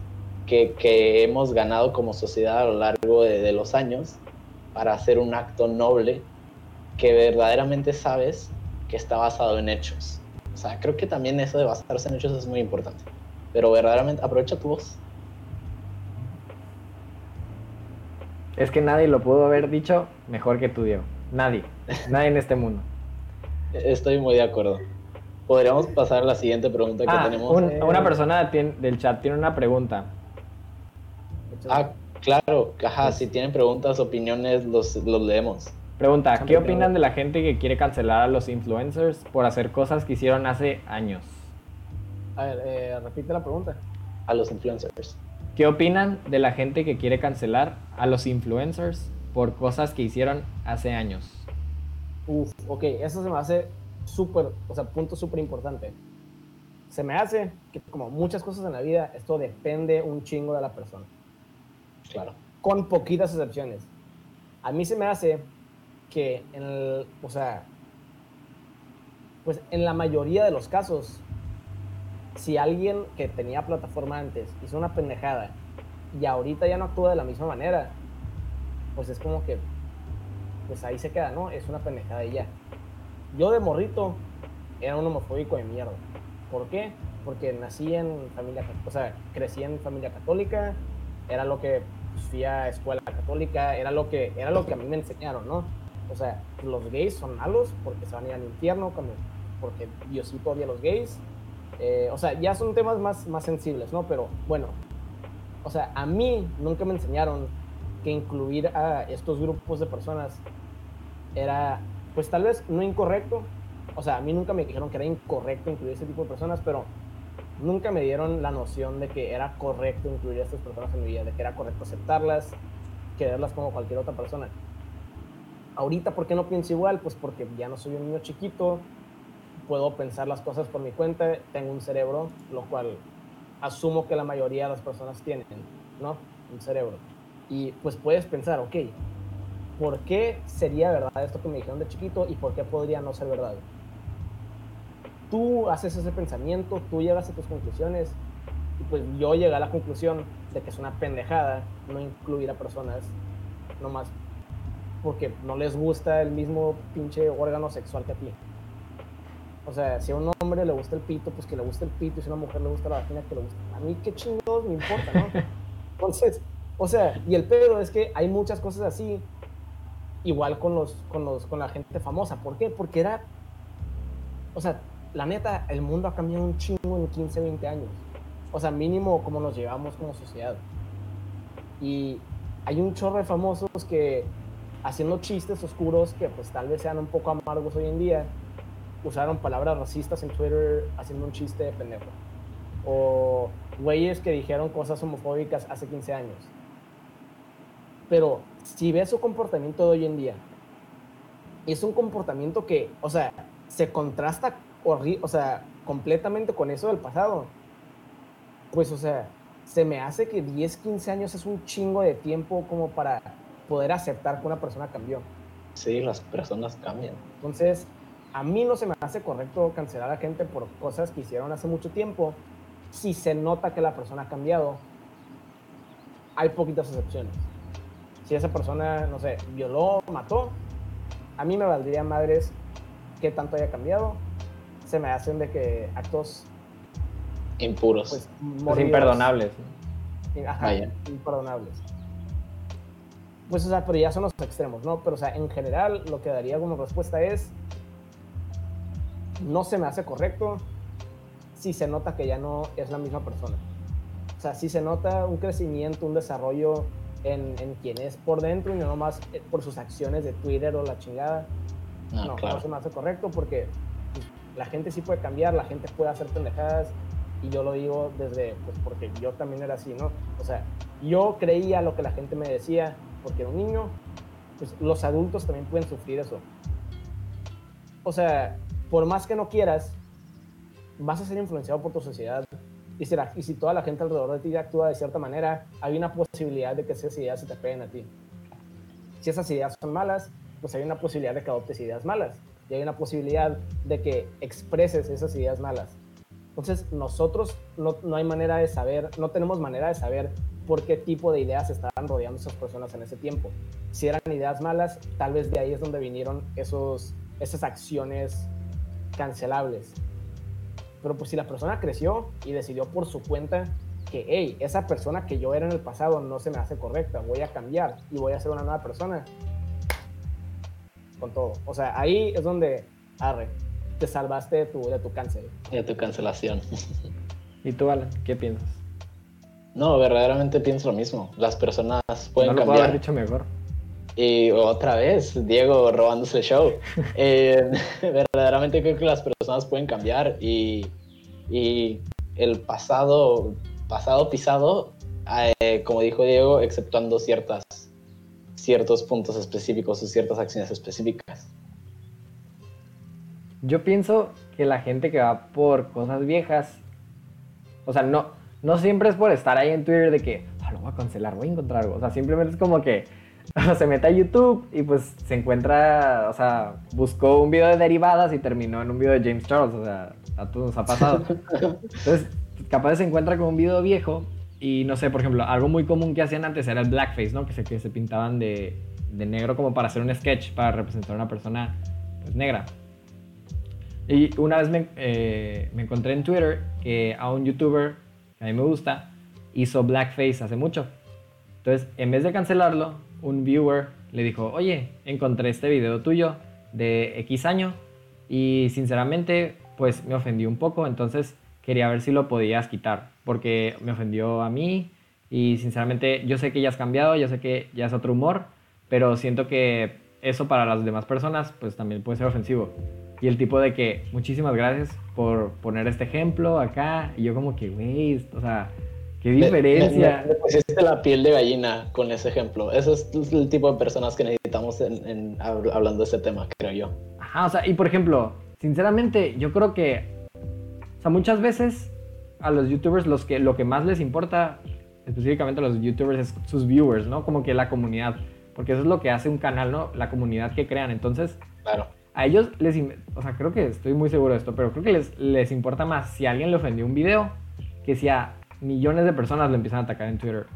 que, que hemos ganado como sociedad a lo largo de, de los años para hacer un acto noble que verdaderamente sabes que está basado en hechos. O sea, creo que también eso de basarse en hechos es muy importante. Pero verdaderamente aprovecha tu voz. Es que nadie lo pudo haber dicho mejor que tú, Diego. Nadie. Nadie en este mundo. Estoy muy de acuerdo. podríamos pasar a la siguiente pregunta que Ah, tenemos. un- una persona del chat tiene una pregunta. Ah, claro, ajá, si tienen preguntas, opiniones, los, los leemos. Pregunta, ¿qué opinan de la gente que quiere cancelar a los influencers por hacer cosas que hicieron hace años? A ver, eh, repite la pregunta. A los influencers. ¿Qué opinan de la gente que quiere cancelar a los influencers por cosas que hicieron hace años? Uf, ok, eso se me hace súper, o sea, punto súper importante. Se me hace que como muchas cosas en la vida, esto depende un chingo de la persona, Claro. con poquitas excepciones. A mí se me hace que en el, o sea, pues en la mayoría de los casos, si alguien que tenía plataforma antes hizo una pendejada y ahorita ya no actúa de la misma manera, pues es como que, pues ahí se queda, ¿no? Es una pendejada y ya. Yo de morrito era un homofóbico de mierda. ¿Por qué? Porque nací en familia, o sea, crecí en familia católica, era lo que pues, fui a escuela católica, era lo que era lo que a mí me enseñaron, ¿no? O sea, los gays son malos porque se van a ir al infierno, cuando, porque Diosito odia a los gays. Eh, o sea, ya son temas más, más sensibles, ¿no? Pero bueno, o sea, a mí nunca me enseñaron que incluir a estos grupos de personas era, pues tal vez no incorrecto. O sea, a mí nunca me dijeron que era incorrecto incluir ese tipo de personas, pero nunca me dieron la noción de que era correcto incluir a estas personas en mi vida, de que era correcto aceptarlas, quererlas como cualquier otra persona. Ahorita, ¿por qué no pienso igual? Pues porque ya no soy un niño chiquito, puedo pensar las cosas por mi cuenta, tengo un cerebro, lo cual asumo que la mayoría de las personas tienen, ¿no? Un cerebro. Y pues puedes pensar, ok, ¿por qué sería verdad esto que me dijeron de chiquito y por qué podría no ser verdad? Tú haces ese pensamiento, tú llegas a tus conclusiones y pues yo llegué a la conclusión de que es una pendejada no incluir a personas nomás porque no les gusta el mismo pinche órgano sexual que a ti. O sea, si a un hombre le gusta el pito, pues que le guste el pito, y si a una mujer le gusta la vagina, que le guste. A mí qué chingados me importa, ¿no? Entonces, o sea, y el pedo es que hay muchas cosas así, igual con, los, con, los, con la gente famosa. ¿Por qué? Porque era, o sea, la neta, el mundo ha cambiado un chingo en 15, 20 años. O sea, mínimo como nos llevamos como sociedad. Y hay un chorro de famosos que haciendo chistes oscuros que pues tal vez sean un poco amargos hoy en día, usaron palabras racistas en Twitter haciendo un chiste de pendejo. O güeyes que dijeron cosas homofóbicas hace 15 años. Pero si ves su comportamiento de hoy en día, es un comportamiento que, o sea, se contrasta o sea, completamente con eso del pasado. Pues, o sea, se me hace que 10, 15 años es un chingo de tiempo como para poder aceptar que una persona cambió. Sí, las personas cambian. Entonces, a mí no se me hace correcto cancelar a gente por cosas que hicieron hace mucho tiempo. Si se nota que la persona ha cambiado, hay poquitas excepciones. Si esa persona, no sé, violó, mató, a mí me valdría madres que tanto haya cambiado. Se me hacen de que actos, Impuros. pues, Es mordidos, imperdonables. Ajá, Vaya. imperdonables. Pues, o sea, pero ya son los extremos, ¿no? Pero, o sea, en general, lo que daría como respuesta es: no se me hace correcto si se nota que ya no es la misma persona. O sea, si se nota un crecimiento, un desarrollo en, en quien es por dentro y no nomás eh, por sus acciones de Twitter o la chingada. No, claro. no se me hace correcto porque pues, la gente sí puede cambiar, la gente puede hacer pendejadas y yo lo digo desde, pues porque yo también era así, ¿no? O sea, yo creía lo que la gente me decía porque era un niño, pues los adultos también pueden sufrir eso. O sea, por más que no quieras, vas a ser influenciado por tu sociedad. Y si, la- y si toda la gente alrededor de ti actúa de cierta manera, hay una posibilidad de que esas ideas se te peguen a ti. Si esas ideas son malas, pues hay una posibilidad de que adoptes ideas malas. Y hay una posibilidad de que expreses esas ideas malas. Entonces, nosotros no, no hay manera de saber, no tenemos manera de saber por qué tipo de ideas estaban rodeando esas personas en ese tiempo. Si eran ideas malas, tal vez de ahí es donde vinieron esos, esas acciones cancelables. Pero pues si la persona creció y decidió por su cuenta que, hey, esa persona que yo era en el pasado no se me hace correcta, voy a cambiar y voy a ser una nueva persona. Con todo. O sea, ahí es donde, arre. te salvaste de tu, de tu cáncer. De tu cancelación. ¿Y tú, Alan, qué piensas? No, verdaderamente pienso lo mismo. Las personas pueden no lo puedo cambiar. haber dicho mejor. Y otra vez, Diego robándose el show. Eh, verdaderamente creo que las personas pueden cambiar y, y el pasado, pasado pisado, eh, como dijo Diego, exceptuando ciertas, ciertos puntos específicos o ciertas acciones específicas. Yo pienso que la gente que va por cosas viejas, o sea, no, no siempre es por estar ahí en Twitter de que, "Ah, lo voy a cancelar, voy a encontrar algo. O sea, simplemente es como que se mete a YouTube y pues se encuentra, o sea, buscó un video de derivadas y terminó en un video de James Charles. O sea, a todos nos ha pasado. Entonces, capaz se encuentra con un video viejo y no sé, por ejemplo, algo muy común que hacían antes era el blackface, ¿no? Que se, que se pintaban de, de negro como para hacer un sketch, para representar a una persona pues, negra. Y una vez me, eh, me encontré en Twitter que a un youtuber que a mí me gusta hizo blackface hace mucho. Entonces, en vez de cancelarlo, un viewer le dijo, oye, encontré este video tuyo de X año y sinceramente, pues me ofendió un poco, entonces quería ver si lo podías quitar, porque me ofendió a mí y sinceramente yo sé que ya has cambiado, yo sé que ya es otro humor, pero siento que eso para las demás personas pues también puede ser ofensivo. Y el tipo de que, muchísimas gracias por poner este ejemplo acá. Y yo como que, güey, o sea, qué diferencia. Me, me, me pusiste la piel de gallina con ese ejemplo. Ese es el tipo de personas que necesitamos en, en, hablando de este tema, creo yo. Ajá, o sea, y por ejemplo, sinceramente, yo creo que, o sea, muchas veces a los youtubers los que, lo que más les importa, específicamente a los youtubers, es sus viewers, ¿no? Como que la comunidad. Porque eso es lo que hace un canal, ¿no? La comunidad que crean. Entonces, claro a ellos les, o sea, creo que estoy muy seguro de esto, pero creo que les, les importa más si alguien le ofendió un video que si a millones de personas lo empiezan a atacar en Twitter.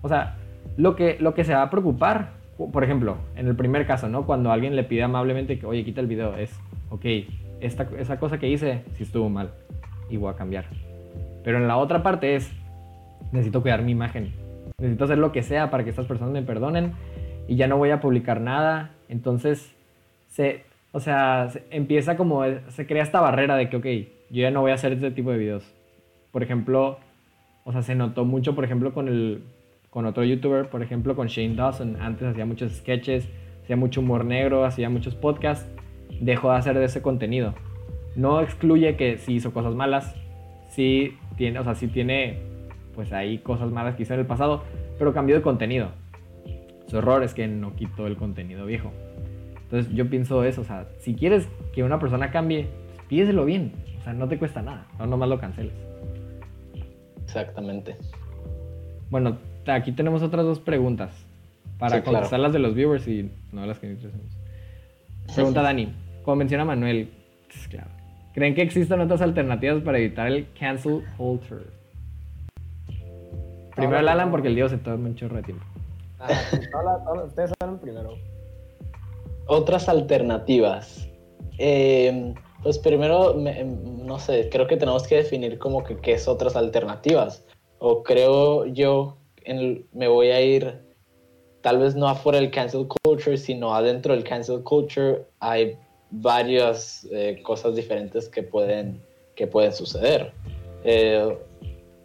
O sea, lo que, lo que se va a preocupar, por ejemplo, en el primer caso, ¿no? Cuando alguien le pide amablemente que, oye, quita el video, es, ok, esta, esa cosa que hice sí estuvo mal y voy a cambiar. Pero en la otra parte es, necesito cuidar mi imagen. Necesito hacer lo que sea para que estas personas me perdonen y ya no voy a publicar nada. Entonces, se, o sea, se empieza como, se crea esta barrera de que, ok, yo ya no voy a hacer este tipo de videos. Por ejemplo, o sea, se notó mucho, por ejemplo, con, el, con otro youtuber, por ejemplo, con Shane Dawson. Antes hacía muchos sketches, hacía mucho humor negro, hacía muchos podcasts. Dejó de hacer de ese contenido. No excluye que sí hizo cosas malas, sí tiene, o sea, sí tiene, pues ahí cosas malas que hizo en el pasado, pero cambió de contenido. Su error es que no quitó el contenido viejo. Entonces yo pienso eso, o sea, si quieres que una persona cambie, pues pídeselo bien, o sea, no te cuesta nada, no nomás lo canceles. Exactamente. Bueno, aquí tenemos otras dos preguntas para sí, contestar claro. las de los viewers y no las que nosotros. Pregunta Dani, como menciona Manuel, pues, claro, ¿creen que existen otras alternativas para evitar el cancel culture? Primero el Alan porque el Dios se toma un chorro de tiempo. Ah, hola, hola, ustedes saben primero otras alternativas. Eh, pues primero, me, no sé, creo que tenemos que definir como que qué es otras alternativas. O creo yo, me voy a ir, tal vez no afuera del cancel culture, sino adentro del cancel culture hay varias eh, cosas diferentes que pueden, que pueden suceder. Eh,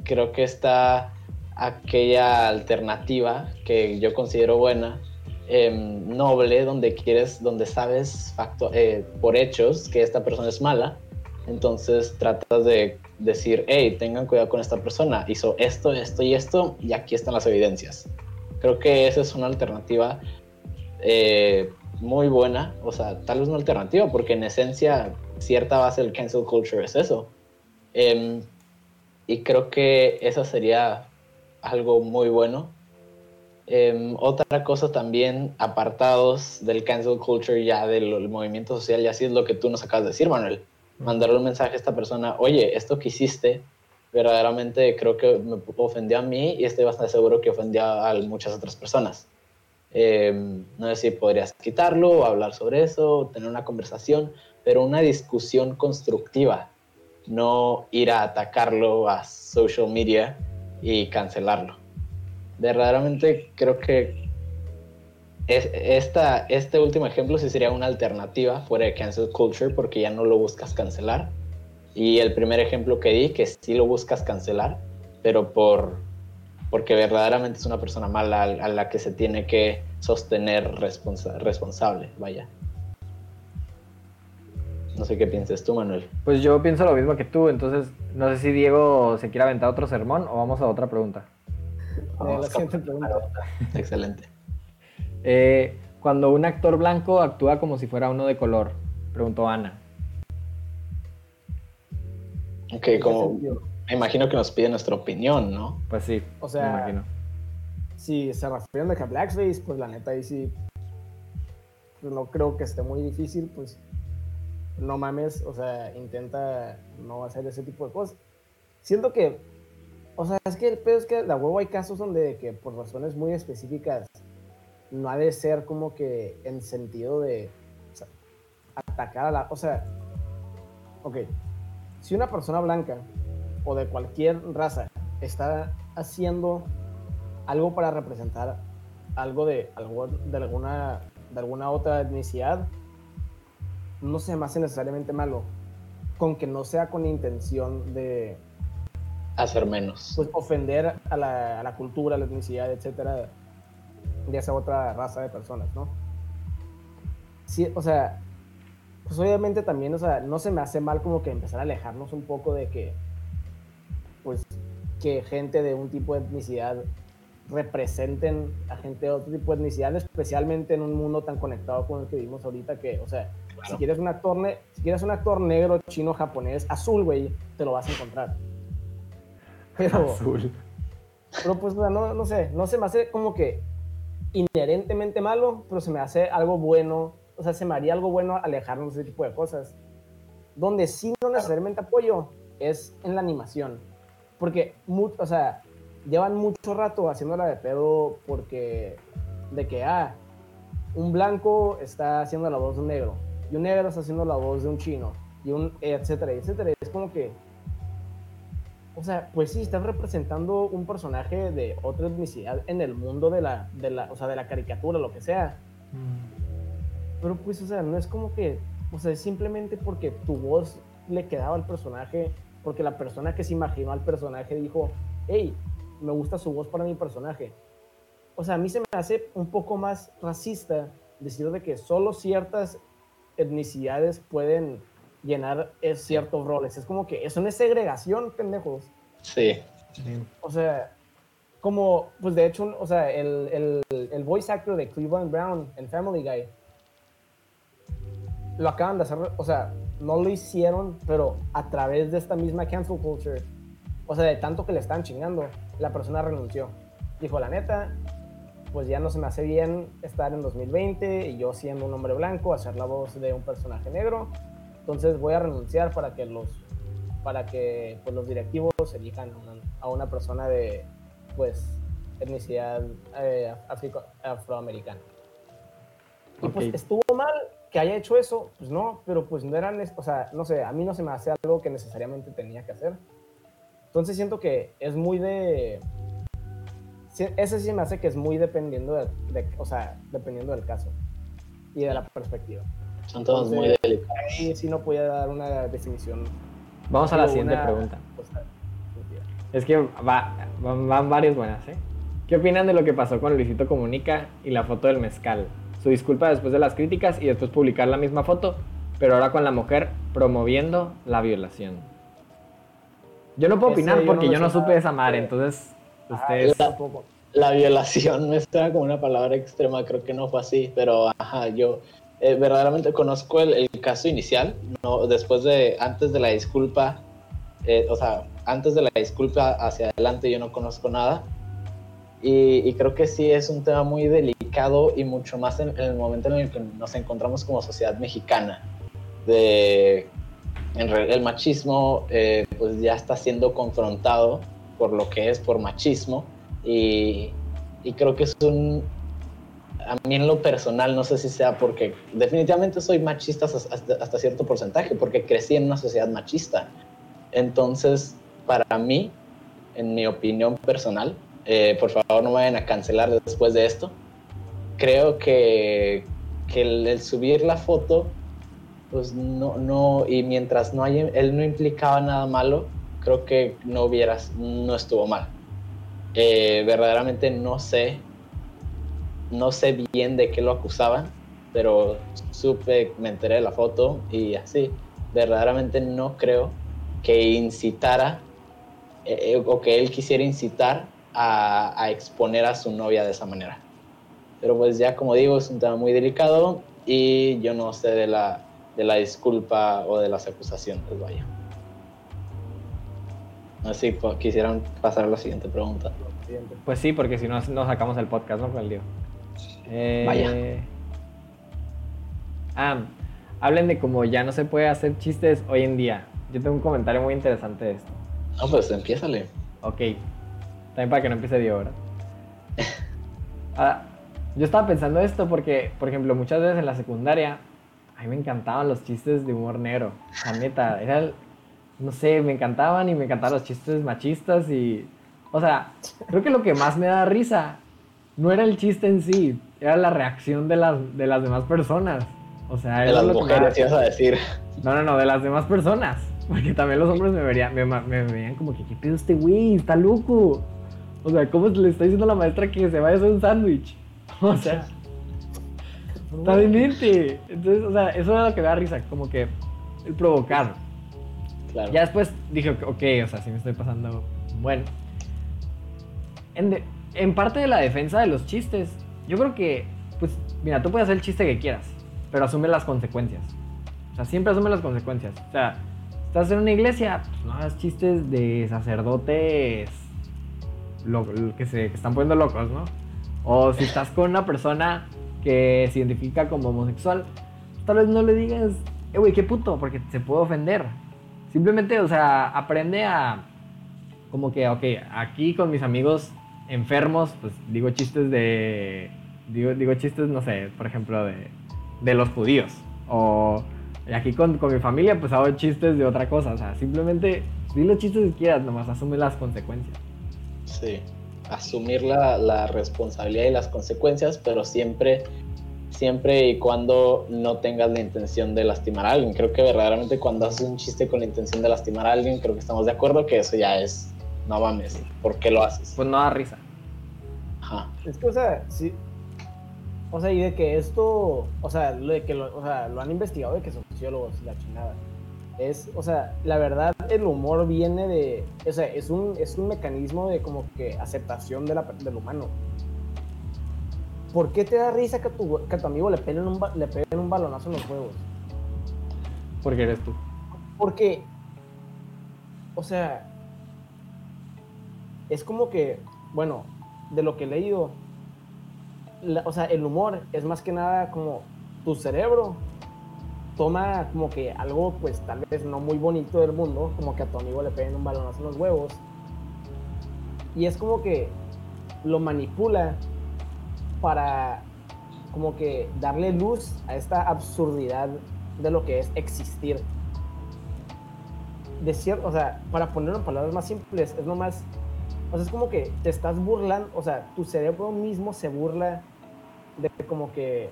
creo que está aquella alternativa que yo considero buena, eh, noble donde quieres, donde sabes eh, por hechos que esta persona es mala, entonces tratas de decir, hey, tengan cuidado con esta persona, hizo esto, esto y esto, y aquí están las evidencias. Creo que esa es una alternativa eh, muy buena, o sea, tal vez una alternativa, porque en esencia cierta base del cancel culture es eso. Eh, y creo que eso sería algo muy bueno eh, otra cosa también, apartados del cancel culture ya del movimiento social, y así es lo que tú nos acabas de decir, Manuel. Mandarle un mensaje a esta persona, oye, esto que hiciste, verdaderamente creo que me ofendió a mí y estoy bastante seguro que ofendió a muchas otras personas. Eh, no sé si podrías quitarlo o hablar sobre eso, tener una conversación, pero una discusión constructiva, no ir a atacarlo a social media y cancelarlo verdaderamente creo que es- esta, este último ejemplo sí sería una alternativa fuera de cancel culture porque ya no lo buscas cancelar. Y el primer ejemplo que di, que sí lo buscas cancelar, pero por, porque verdaderamente es una persona mala a, la que se tiene que sostener responsa- responsable, vaya. No sé qué piensas tú, Manuel. Pues yo pienso lo mismo que tú, entonces no sé si Diego se quiere aventar otro sermón o vamos a otra pregunta. Eh, la Vamos siguiente con- pregunta. Excelente. Eh, cuando un actor blanco actúa como si fuera uno de color, preguntó Ana. Ok, ¿En qué como me imagino que nos pide nuestra opinión, ¿no? Pues sí, O sea, me imagino. Si se refieren de que a Blackface, pues la neta ahí sí. pues, no creo que esté muy difícil, pues no mames, o sea, intenta no hacer ese tipo de cosas. Siento que, o sea, es que el pedo es que la huevo hay casos donde que por razones muy específicas no ha de ser como que en sentido de atacar a la, o sea, ok, si una persona blanca o de cualquier raza está haciendo algo para representar algo de, algo de, alguna, de alguna otra etnicidad, no se me hace necesariamente malo, con que no sea con intención de Hacer menos. pues, ofender a la, a la cultura, a la etnicidad, etcétera, de esa otra raza de personas, ¿no? Sí, o sea, pues obviamente también, o sea, no se me hace mal como que empezar a alejarnos un poco de que, pues, que gente de un tipo de etnicidad representen a gente de otro tipo de etnicidad, especialmente en un mundo tan conectado con el que vivimos ahorita que, o sea, si Claro. quieres un actor, ne- si quieres un actor negro, chino, japonés, azul, güey, te lo vas a encontrar. Pero, Azul. pero pues, o sea, no, no sé, no se me hace como que inherentemente malo, pero se me hace algo bueno, o sea, se me haría algo bueno alejarnos de ese tipo de cosas. Donde sí no necesariamente apoyo es en la animación. Porque, o sea, llevan mucho rato haciéndola de pedo porque, de que, ah, un blanco está haciendo la voz de un negro, y un negro está haciendo la voz de un chino, y un etcétera, etcétera. Es como que, o sea, pues sí, estás representando un personaje de otra etnicidad en el mundo de la, de la, o sea, de la caricatura, lo que sea. Pero pues, o sea, no es como que, o sea, es simplemente porque tu voz le quedaba al personaje, porque la persona que se imaginó al personaje dijo, hey, me gusta su voz para mi personaje. O sea, a mí se me hace un poco más racista decir de que solo ciertas etnicidades pueden llenar es- ciertos roles. Es como que eso no es segregación, pendejos. Sí. O sea, como, pues de hecho, o sea, el, el, el voice actor de Cleveland Brown en Family Guy lo acaban de hacer, o sea, no lo hicieron, pero a través de esta misma cancel culture, o sea, de tanto que le están chingando, la persona renunció. Dijo, la neta, pues ya no se me hace bien estar en 2020 y yo siendo un hombre blanco, hacer la voz de un personaje negro. Entonces voy a renunciar para que los, para que pues, los directivos elijan a una, a una persona de, pues, etnicidad eh, africo- afroamericana. Y pues estuvo mal que haya hecho eso, pues no, pero pues no eran, o sea, no sé, a mí no se me hace algo que necesariamente tenía que hacer. Entonces siento que es muy de... Ese sí me hace que es muy dependiendo de, de- o sea, dependiendo del caso y de la perspectiva. Son todos muy Entonces- delicados. Ahí sí no podía dar una definición. Vamos a la siguiente pregunta. Es que va, van, van varias buenas, ¿eh? ¿Qué opinan de lo que pasó con Luisito Comunica y la foto del mezcal? Su disculpa después de las críticas y después publicar la misma foto, pero ahora con la mujer promoviendo la violación. Yo no puedo Ese opinar yo no porque me yo no supe nada. de esa madre, entonces Ah, ustedes... tampoco. La violación no está como una palabra extrema, creo que no fue así, pero ajá, yo eh, verdaderamente conozco el, el caso inicial, no, después de, antes de la disculpa, eh, o sea, antes de la disculpa hacia adelante yo no conozco nada. Y, y creo que sí es un tema muy delicado y mucho más en, en el momento en el que nos encontramos como sociedad mexicana. De, en re- el machismo eh, pues ya está siendo confrontado por lo que es por machismo y, y creo que es un a mí en lo personal no sé si sea porque definitivamente soy machista hasta, cierto porcentaje porque crecí en una sociedad machista entonces para mí en mi opinión personal eh, por favor no me vayan a cancelar después de esto creo que, que el, el subir la foto, pues no, no, y mientras no haya, él no implicaba nada malo, creo que no hubieras, no estuvo mal. Eh, verdaderamente no sé, no sé bien de qué lo acusaban, pero supe, me enteré de la foto y así. Verdaderamente no creo que incitara eh, eh, o que él quisiera incitar a, exponer a su novia de esa manera. Pero pues ya como digo, es un tema muy delicado y yo no sé de la, de la disculpa o de las acusaciones, vaya. Así pues, quisieran pasar a la siguiente pregunta. Pues sí, porque si no, no sacamos el podcast, ¿no? Eh, Vaya. Ah, hablen de cómo ya no se puede hacer chistes hoy en día. Yo tengo un comentario muy interesante de esto. No, pues empiézale. Ok. También para que no empiece Diego, ¿verdad? Ah, yo estaba pensando esto porque, por ejemplo, muchas veces en la secundaria, a mí me encantaban los chistes de humor negro. La neta, era el- no sé, me encantaban y me encantaban los chistes machistas y... O sea, creo que lo que más me da risa no era el chiste en sí, era la reacción de las, de las demás personas. O sea, De era las lo que me da- mujeres ibas a decir. no, no, no, de las demás personas. Porque también los hombres me verían, me, me veían como que, ¿qué pedo este güey? Está loco. O sea, ¿cómo le está diciendo a la maestra que se vaya a hacer un sándwich? O sea, está demente. Entonces, o sea, eso era lo que me da risa, como que el provocar. Claro. Ya después dije, ok, o sea, sí me estoy pasando. Bueno. En, de- en parte de la defensa de los chistes, yo creo que, pues, mira, tú puedes hacer el chiste que quieras, pero asume las consecuencias. O sea, siempre asume las consecuencias. O sea, estás en una iglesia, pues no hagas chistes de sacerdotes lo- lo que se que están poniendo locos, ¿no? O si estás con una persona que se identifica como homosexual, tal vez no le digas, eh, güey, qué puto, porque se puede ofender. Simplemente, o sea, aprende a, como que, ok, aquí con mis amigos enfermos, pues digo chistes de, digo, chistes, no sé, por ejemplo, de, de los judíos. O aquí con, con mi familia, pues hago chistes de otra cosa. O sea, simplemente, di los chistes que quieras, nomás asume las consecuencias. Sí. Asumir la, la responsabilidad y las consecuencias, pero siempre, siempre y cuando no tengas la intención de lastimar a alguien. Creo que verdaderamente cuando haces un chiste con la intención de lastimar a alguien, creo que estamos de acuerdo que eso ya es, no mames, ¿por qué lo haces? Pues no da risa. Ajá. Es que, o sea, sí. O sea, y de que esto, o sea, lo de que lo, o sea, lo han investigado de que son sociólogos y la chingada. Es, o sea, la verdad, el humor viene de, o sea, es un, es un mecanismo de como que aceptación de la, del humano. ¿Por qué te da risa que a tu, que a tu amigo le peguen, un, ba- le peguen un balonazo en los huevos? Porque eres tú. Porque, o sea, es como que, bueno, de lo que he leído, o sea, el humor es más que nada como tu cerebro toma como que algo, pues tal vez no muy bonito del mundo, como que a tu amigo le peguen un balonazo en los huevos, y es como que lo manipula para como que darle luz a esta absurdidad de lo que es existir. O sea, para ponerlo en palabras más simples, es nomás, o sea, es como que te estás burlando, o sea, tu cerebro mismo se burla de como que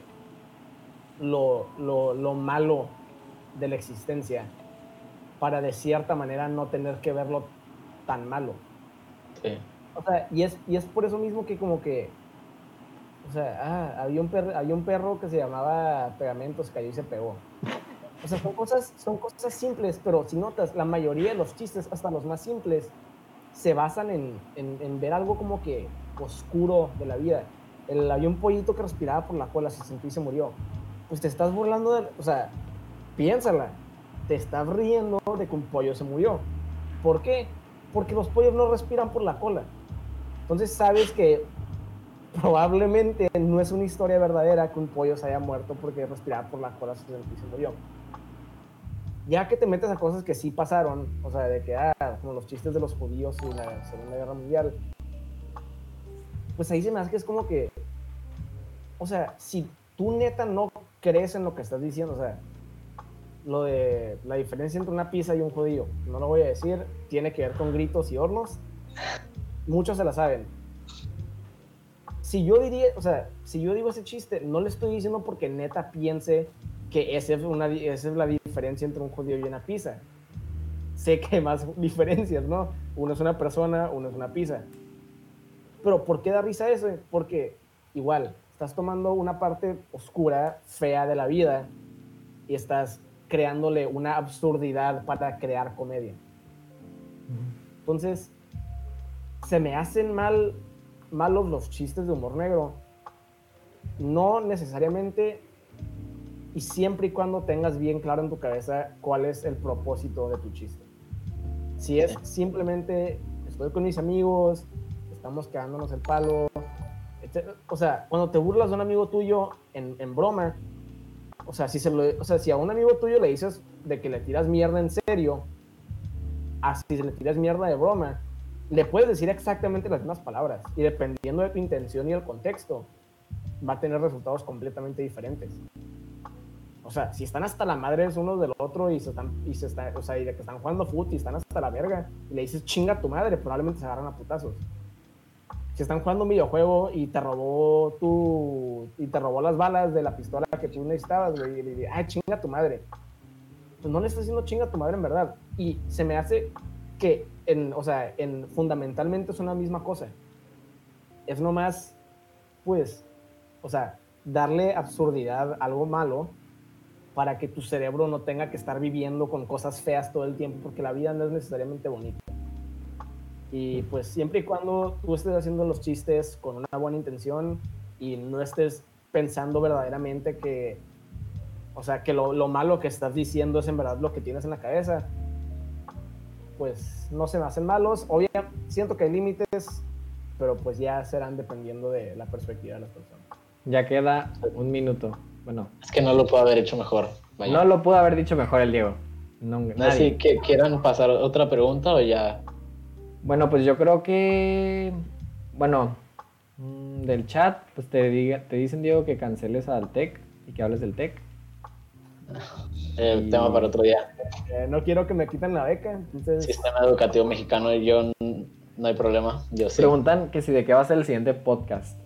lo, lo, lo malo de la existencia para de cierta manera no tener que verlo tan malo. Sí. O sea, y es, y es por eso mismo que como que, o sea, ah, había, un perro, había un perro que se llamaba Pegamentos, cayó y se pegó. O sea, son cosas, son cosas simples, pero si notas, la mayoría de los chistes, hasta los más simples, se basan en, en- ver algo como que oscuro de la vida. El, había un pollito que respiraba por la cola, se sentó y se murió. Pues te estás burlando de, o sea, piénsala, te estás riendo de que un pollo se murió. ¿Por qué? Porque los pollos no respiran por la cola. Entonces sabes que probablemente no es una historia verdadera que un pollo se haya muerto porque respiraba por la cola se sentó y se murió. Ya que te metes a cosas que sí pasaron, o sea, de que, ah, como los chistes de los judíos en la Segunda Guerra Mundial, pues ahí se me hace que es como que, o sea, si tú neta no crees en lo que estás diciendo, o sea, lo de la diferencia entre una pizza y un judío, no lo voy a decir, tiene que ver con gritos y hornos, muchos se la saben. si yo diría, o sea, si yo digo ese chiste, no le estoy diciendo porque neta piense que esa es, la diferencia entre un judío y una pizza. Sé que hay más diferencias, ¿no? Uno es una persona, uno es una pizza. Pero ¿por qué da risa eso? Porque igual, estás tomando una parte oscura, fea de la vida y estás creándole una absurdidad para crear comedia. Entonces, se me hacen mal malos los chistes de humor negro. No necesariamente y siempre y cuando tengas bien claro en tu cabeza cuál es el propósito de tu chiste. Si es simplemente estoy con mis amigos, estamos quedándonos el palo, o sea, cuando te burlas de un amigo tuyo en, en broma, o sea, si se lo, o sea, si a un amigo tuyo le dices de que le tiras mierda en serio, así si le tiras mierda de broma, le puedes decir exactamente las mismas palabras y dependiendo de tu intención y el contexto, va a tener resultados completamente diferentes. O sea, si están hasta la madre es uno del otro y se están, y se está, o sea, y de que están jugando fútbol y están hasta la verga, y le dices chinga a tu madre, probablemente se agarran a putazos. Si están jugando un videojuego y te robó tu, y te robó las balas de la pistola que tú necesitabas, güey, y le dices, ay, chinga a tu madre. Pues no le estás diciendo chinga a tu madre en verdad. Y se me hace que, en, o sea, en, fundamentalmente es una misma cosa. Es nomás, pues, o sea, darle absurdidad a algo malo para que tu cerebro no tenga que estar viviendo con cosas feas todo el tiempo, porque la vida no es necesariamente bonita. Y pues siempre y cuando tú estés haciendo los chistes con una buena intención y no estés pensando verdaderamente que, o sea, que lo, lo malo que estás diciendo es en verdad lo que tienes en la cabeza, pues no se me hacen malos. Obviamente siento que hay límites, pero pues ya serán dependiendo de la perspectiva de las personas. Ya queda un minuto. Bueno. Es que no lo puedo haber hecho mejor. No lo pudo haber dicho mejor el Diego. No, no si quieran pasar otra pregunta o ya. Bueno, pues yo creo que. Bueno, mm, del chat, pues te, diga, te dicen, Diego, que canceles al TEC y que hables del TEC. El tema para otro día. Eh, no quiero que me quiten la beca. Entonces... Sistema educativo mexicano, yo no hay problema. Yo sí. Preguntan que si de qué va a ser el siguiente podcast.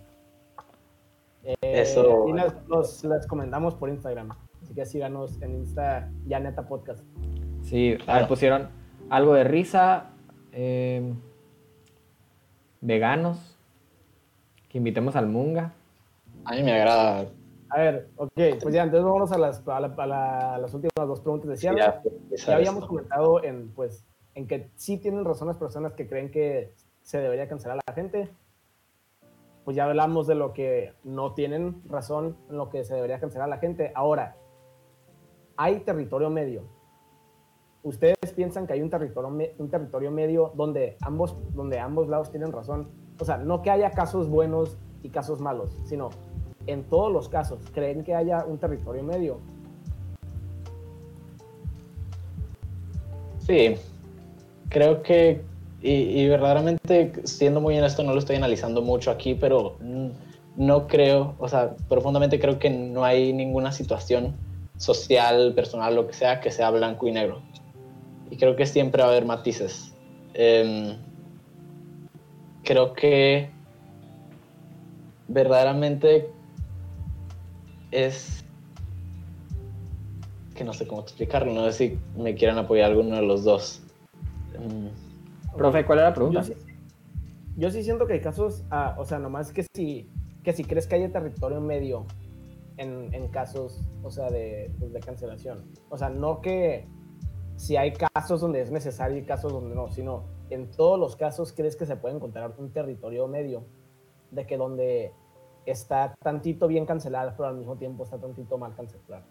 Eh, Eso. Y los, les comentamos por Instagram. Así que síganos en Insta, ya neta podcast. Sí, pusieron algo de risa, eh, veganos, que invitemos al Munga. A mí me agrada. A ver, ok, pues ya, entonces vamos a las, a las últimas dos preguntas de cierre. Ya, ya habíamos comentado en, pues, en que sí tienen razón las personas que creen que se debería cancelar a la gente pues ya hablamos de lo que no tienen razón en lo que se debería cancelar a la gente. Ahora, hay territorio medio. ¿Ustedes piensan que hay un territorio, un territorio medio donde ambos, donde ambos lados tienen razón? O sea, no que haya casos buenos y casos malos, sino en todos los casos, ¿creen que haya un territorio medio? Sí, creo que y, verdaderamente, siendo muy honesto, no lo estoy analizando mucho aquí, pero no creo, o sea, profundamente creo que no hay ninguna situación social, personal, lo que sea, que sea blanco y negro. Y creo que siempre va a haber matices. Em, creo que verdaderamente es que no sé cómo explicarlo, no sé si me quieran apoyar alguno de los dos. Em, Profe, ¿cuál era la pregunta? Yo sí, siento que hay casos, ah, o sea, nomás que si, que si crees que hay territorio medio en, en casos, o sea, de, pues, de cancelación. O sea, no que si hay casos donde es necesario y casos donde no, sino en todos los casos crees que se puede encontrar un territorio medio, de que donde está tantito bien cancelado, pero al mismo tiempo está tantito mal cancelado.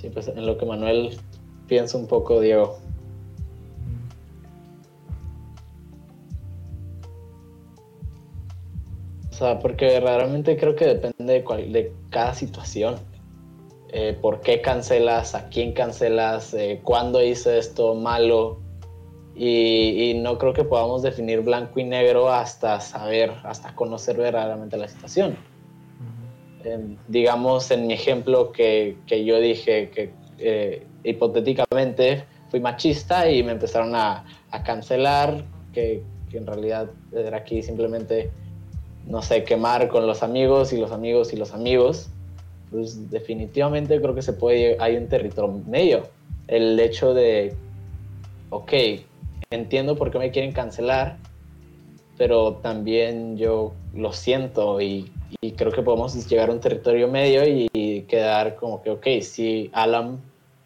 Sí, pues en lo que Manuel piensa un poco, Diego. O sea, porque verdaderamente creo que depende de, de cada situación. Eh, ¿Por qué cancelas? ¿A quién cancelas? Eh, ¿Cuándo hice esto malo? Y, y, no creo que podamos definir blanco y negro hasta saber, hasta conocer verdaderamente la situación digamos en mi ejemplo que, que yo dije que eh, hipotéticamente fui machista y me empezaron a, a, cancelar que, que en realidad era aquí simplemente, no sé, quemar con los amigos y los amigos y los amigos, pues definitivamente creo que se puede, hay un territorio medio. El hecho de, ok, entiendo por qué me quieren cancelar, pero también yo lo siento y, creo que podemos llegar a un territorio medio y, quedar como que, ok, si Alan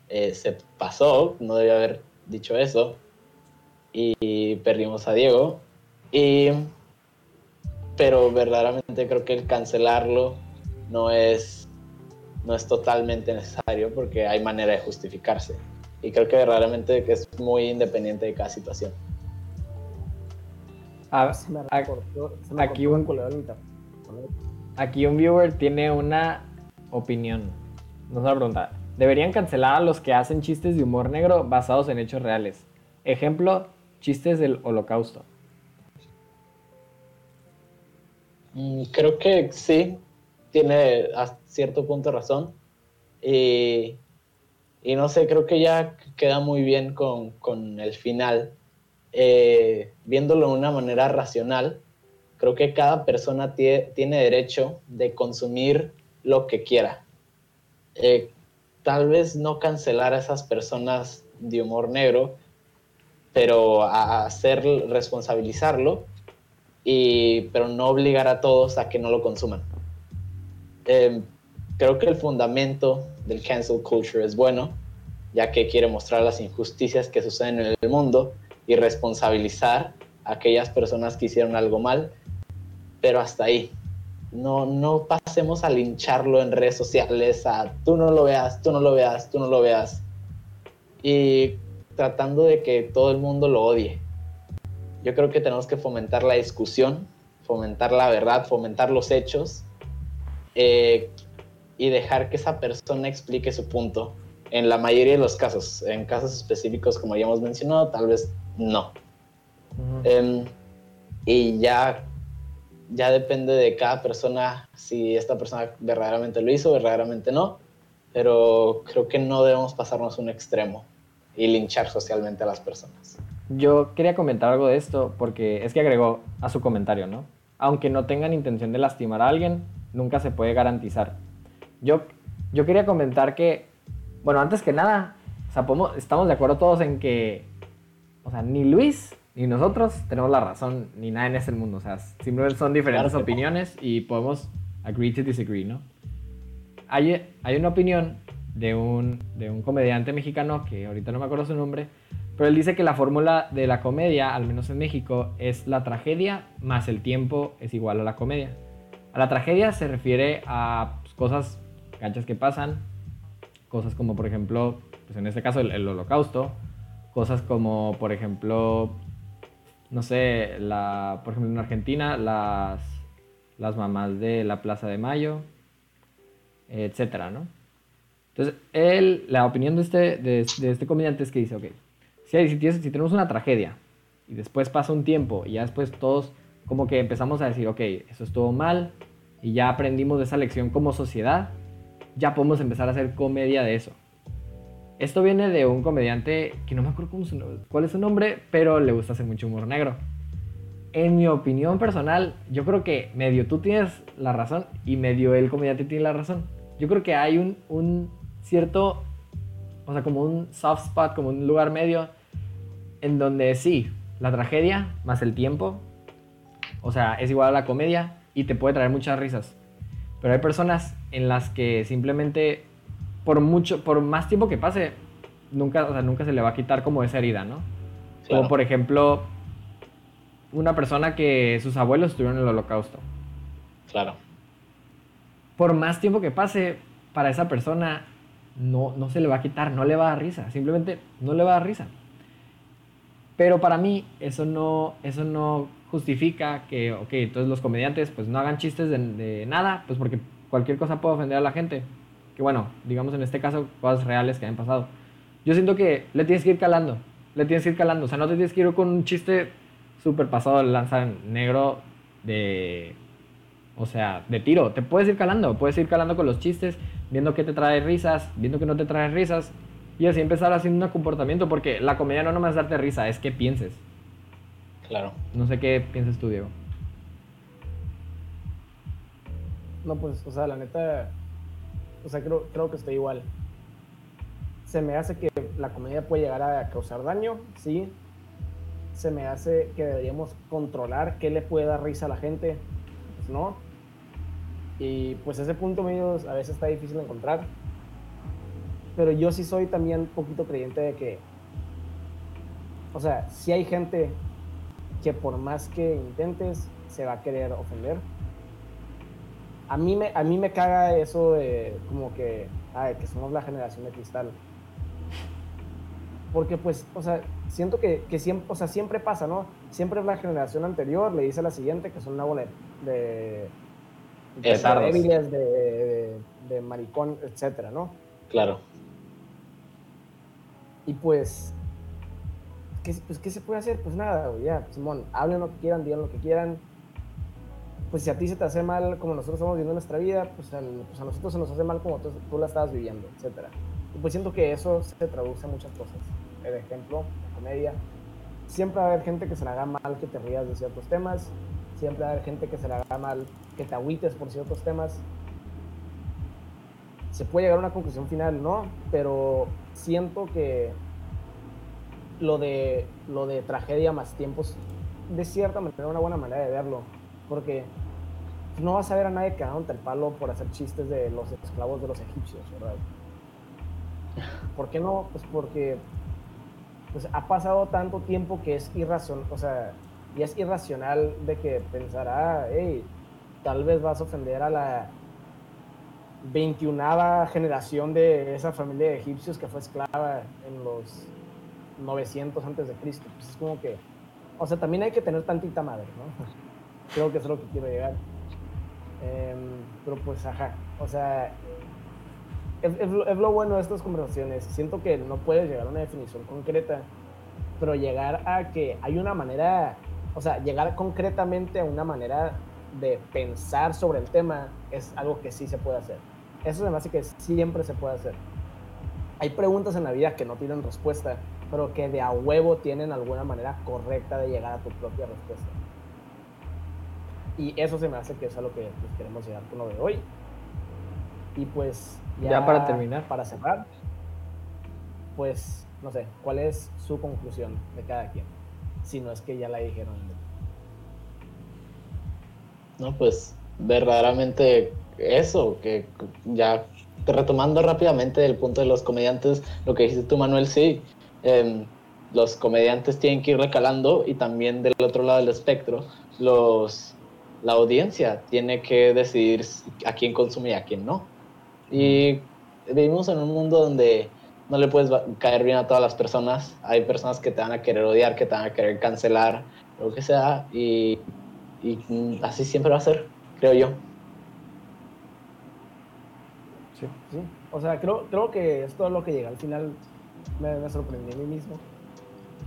eh, se pasó, no debía haber dicho eso, y perdimos a Diego, y, pero verdaderamente creo que el cancelarlo no es, no es totalmente necesario porque hay manera de justificarse. Y creo que verdaderamente es muy independiente de cada situación. Ah, aquí, un, aquí un viewer tiene una opinión. Nos va a preguntar. Deberían cancelar a los que hacen chistes de humor negro basados en hechos reales. Ejemplo, chistes del holocausto. Mm, creo que sí, tiene a cierto punto razón. Y, y no sé, creo que ya queda muy bien con, con el final eh, viéndolo de una manera racional, creo que cada persona tiene derecho de consumir lo que quiera. Eh, tal vez no cancelar a esas personas de humor negro, pero a hacer responsabilizarlo, y, pero no obligar a todos a que no lo consuman. Eh, creo que el fundamento del cancel culture es bueno, ya que quiere mostrar las injusticias que suceden en el mundo y responsabilizar a aquellas personas que hicieron algo mal, pero hasta ahí. No, no pasemos a lincharlo en redes sociales, a tú no lo veas, tú no lo veas, tú no lo veas. Y tratando de que todo el mundo lo odie. Yo creo que tenemos que fomentar la discusión, fomentar la verdad, fomentar los hechos eh, y dejar que esa persona explique su punto. En la mayoría de los casos, en casos específicos como ya hemos mencionado, tal vez no. Em, y ya, ya depende de cada persona si esta persona verdaderamente lo hizo, verdaderamente no. Pero creo que no debemos pasarnos un extremo y linchar socialmente a las personas. Yo quería comentar algo de esto porque es que agregó a su comentario, ¿no? Aunque no tengan intención de lastimar a alguien, nunca se puede garantizar. Yo, yo quería comentar que, bueno, antes que nada, estamos de acuerdo todos en que o sea, ni Luis ni nosotros tenemos la razón, ni nada en este mundo. O sea, simplemente son diferentes opiniones y podemos agree to disagree, ¿no? Hay, hay una opinión de un, de un comediante mexicano, que ahorita no me acuerdo su nombre, pero él dice que la fórmula de la comedia, al menos en México, es la tragedia más el tiempo es igual a la comedia. A la tragedia se refiere a pues, cosas ganchas que pasan, cosas como por ejemplo, pues en este caso el holocausto, Cosas como, por ejemplo, no sé, la, por ejemplo en Argentina, las, las mamás de la Plaza de Mayo, etcétera, ¿no? Entonces, él, la opinión de este, de, este comediante es que dice, ok, si, si, si tenemos una tragedia y después pasa un tiempo y ya después todos como que empezamos a decir, ok, eso estuvo mal y ya aprendimos de esa lección como sociedad, ya podemos empezar a hacer comedia de eso. Esto viene de un comediante que no me acuerdo cómo cuál es su nombre, pero le gusta hacer mucho humor negro. En mi opinión personal, yo creo que medio tú tienes la razón y medio el comediante tiene la razón. Yo creo que hay un, un cierto, o sea, como un soft spot, como un lugar medio, en donde sí, la tragedia más el tiempo, o sea, es igual a la comedia y te puede traer muchas risas. Pero hay personas en las que simplemente por mucho, por más tiempo que pase, nunca, o sea, nunca se le va a quitar como esa herida, ¿no? Como por ejemplo, una persona que sus abuelos estuvieron en el holocausto. Claro. Por más tiempo que pase, para esa persona no, no se le va a quitar, no le va a dar risa, simplemente no le va a dar risa. Pero para mí eso no, eso no justifica que, ok, entonces los comediantes pues no hagan chistes de, de nada, pues porque cualquier cosa puede ofender a la gente que bueno, digamos en este caso, cosas reales que han pasado. Yo siento que le tienes que ir calando, le tienes que ir calando, o sea, no te tienes que ir con un chiste súper pasado de lanza negro de, o sea, de tiro, te puedes ir calando, puedes ir calando con los chistes, viendo que te trae risas, viendo que no te trae risas, y así empezar haciendo un comportamiento, porque la comedia no nomás es darte risa, es que pienses. Claro. No sé qué piensas tú, Diego. No, pues, o sea, la neta, o sea, creo, creo que estoy igual. Se me hace que la comedia puede llegar a causar daño, sí. Se me hace que deberíamos controlar qué le puede dar risa a la gente, pues no. Y pues ese punto medio a veces está difícil de encontrar. Pero yo sí soy también un poquito creyente de que, o sea, si hay gente que por más que intentes, se va a querer ofender. A mí me, a mí me caga eso de como que, ay, que somos la generación de cristal. Porque pues, o sea, siento que, que siempre, o sea, siempre pasa, ¿no? Siempre es la generación anterior, le dice a la siguiente que son una bola de, de, Petardos. débiles, de, de, de maricón, etcétera, ¿no? Claro. Y pues, ¿qué, pues, ¿qué se puede hacer? Pues nada, ya, Simón, hablen lo que quieran, digan lo que quieran. Pues si a ti se te hace mal como nosotros estamos viviendo nuestra vida, pues, al- pues a nosotros se nos hace mal como tú, tú la estabas viviendo, etcétera. Y pues siento que eso se traduce en muchas cosas. Por ejemplo, la comedia. Siempre va a haber gente que se le haga mal que te rías de ciertos temas. Siempre va a haber gente que se le haga mal que te agüites por ciertos temas. Se puede llegar a una conclusión final, ¿no? Pero siento que lo de, lo de tragedia más tiempos, de cierta manera, una buena manera de verlo. Porque no vas a ver a nadie cagándote el palo por hacer chistes de los esclavos de los egipcios, ¿verdad? ¿Por qué no? Pues porque pues, ha pasado tanto tiempo que es irracional, o sea, y es irracional de que pensará, hey, tal vez vas a ofender a la 21 generación de esa familia de egipcios que fue esclava en los 900 antes de Cristo. Pues es como que, o sea, también hay que tener tantita madre, ¿no? Creo que eso es lo que quiero llegar. Em, pero pues, ajá, o sea, es, lo, bueno de estas conversaciones. Siento que no puedes llegar a una definición concreta, pero llegar a que hay una manera, o sea, llegar concretamente a una manera de pensar sobre el tema es algo que sí se puede hacer. Eso hace que siempre se puede hacer. Hay preguntas en la vida que no tienen respuesta, pero que de a huevo tienen alguna manera correcta de llegar a tu propia respuesta. Y eso se me hace que es a lo que pues, queremos llegar con lo de hoy. Y pues Ya para terminar. Para cerrar, pues no sé, ¿cuál es su conclusión de cada quien? Si no es que ya la dijeron. No, pues verdaderamente eso, que ya retomando rápidamente el punto de los comediantes, lo que dijiste tú, Manuel, sí, em, los comediantes tienen que ir recalando y también del otro lado del espectro, los, la audiencia tiene que decidir a quién consume y a quién no. Y vivimos en un mundo donde no le puedes caer bien a todas las personas, hay personas que te van a querer odiar, que te van a querer cancelar, lo que sea, y, y así siempre va a ser, creo yo. Sí. Sí, o sea, creo, creo que es todo lo que llega. Al final me, me sorprendí a mí mismo.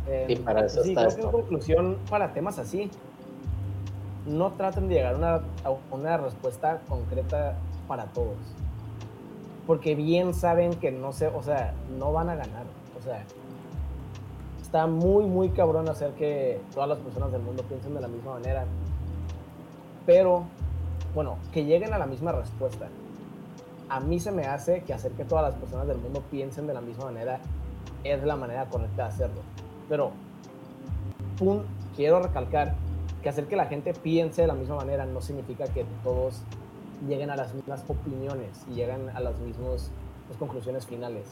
Eh, Y para eso sí, está creo que en conclusión, para temas así, no traten de llegar a una, respuesta concreta para todos. Porque bien saben que no se, o sea, no van a ganar. O sea, está muy, muy cabrón hacer que todas las personas del mundo piensen de la misma manera. Pero, bueno, que lleguen a la misma respuesta a mí se me hace que hacer que todas las personas del mundo piensen de la misma manera es la manera correcta de hacerlo. Pero pum, quiero recalcar que hacer que la gente piense de la misma manera no significa que todos lleguen a las mismas opiniones y lleguen a las mismas pues, conclusiones finales,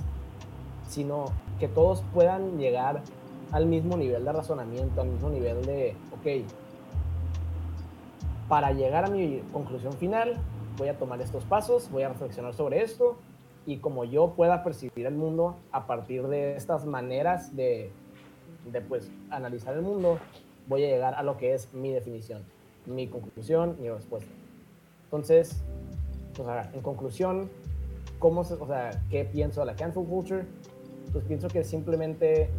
sino que todos puedan llegar al mismo nivel de razonamiento, al mismo nivel de, ok, para llegar a mi conclusión final, voy a tomar estos pasos, voy a reflexionar sobre esto y como yo pueda percibir el mundo a partir de estas maneras de, de pues analizar el mundo, voy a llegar a lo que es mi definición, mi conclusión, mi respuesta. Entonces, pues, a ver, en conclusión, ¿cómo se, o sea, ¿qué pienso de la cancel culture? Pues pienso que es simplemente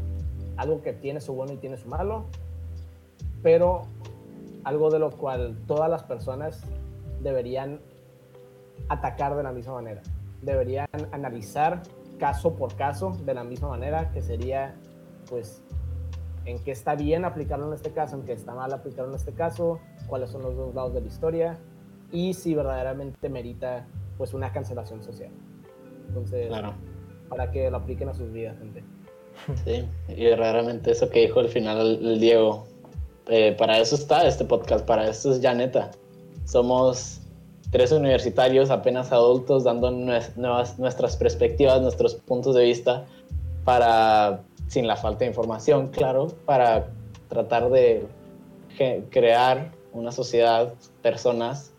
algo que tiene su bueno y tiene su malo, pero algo de lo cual todas las personas deberían atacar de la misma manera. Deberían analizar caso por caso de la misma manera, que sería, pues, en qué está bien aplicarlo en este caso, en qué está mal aplicarlo en este caso, cuáles son los dos lados de la historia y si verdaderamente merita pues una cancelación social. Entonces, Claro. para que lo apliquen a sus vidas, gente. Sí, y verdaderamente eso que dijo al final el, Diego, eh, para eso está este podcast, para eso es ya neta. Somos tres universitarios apenas adultos dando nuevas, nuestras perspectivas, nuestros puntos de vista para, sin la falta de información, claro, para tratar de crear una sociedad, personas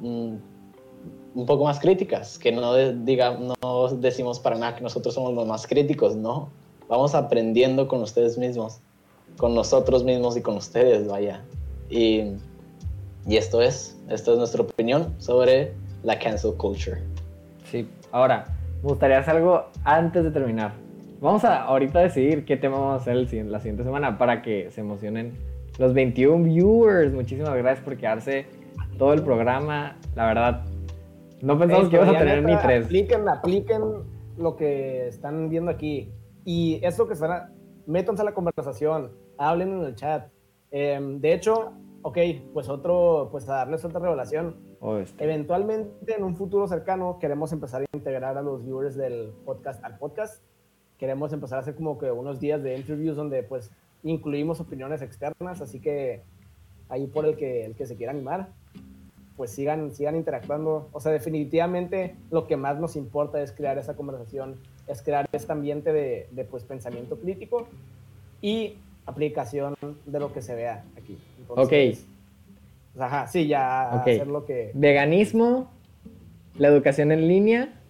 mm, un poco más críticas, que no, de- diga, no decimos para nada que nosotros somos los más críticos, no. Vamos aprendiendo con ustedes mismos, con nosotros mismos y con ustedes, vaya. Y, y esto es, esta es nuestra opinión sobre la cancel culture. Sí, ahora, me gustaría hacer algo antes de terminar. Vamos a ahorita decidir qué tema vamos a hacer el la siguiente semana para que se emocionen los 21 viewers. Muchísimas gracias por quedarse todo el programa. La verdad, no pensamos que ibas a tener ni tres. Apliquen, apliquen lo que están viendo aquí. Y esto que están, métanse a la conversación, hablen en el chat. Em, de hecho, ok, pues otro, pues a darles otra revelación. Oh, este, Eventualmente, en un futuro cercano, queremos empezar a integrar a los viewers del podcast al podcast. Queremos empezar a hacer como que unos días de interviews donde pues incluimos opiniones externas, así que ahí por el que, el que se quiera animar, pues sigan, sigan interactuando. O sea, definitivamente lo que más nos importa es crear esa conversación, es crear este ambiente de, de pues pensamiento crítico y aplicación de lo que se vea aquí. Entonces, pues, Ajá, sí, ya Ok. hacer lo que... Veganismo, la educación en línea,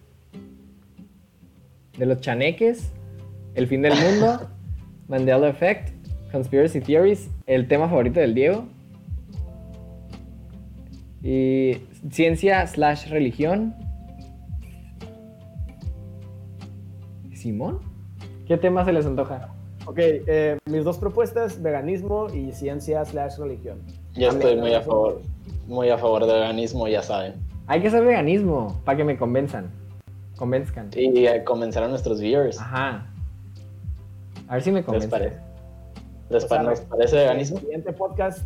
de los chaneques, el fin del mundo, Mandela Effect, Conspiracy Theories, el tema favorito del Diego, y ciencia slash religión. ¿Simón? ¿Qué tema se les antoja? Ok, eh, mis dos propuestas, veganismo y ciencia slash religión. Yo estoy muy a favor, muy a favor del veganismo, ya saben. Hay que hacer veganismo para que me convenzan. Convenzcan. Y eh, convencer a nuestros viewers. Ajá. A ver si me ¿Les convencen. parece? ¿Les O sea, pa- ¿les parece veganismo? Siguiente podcast,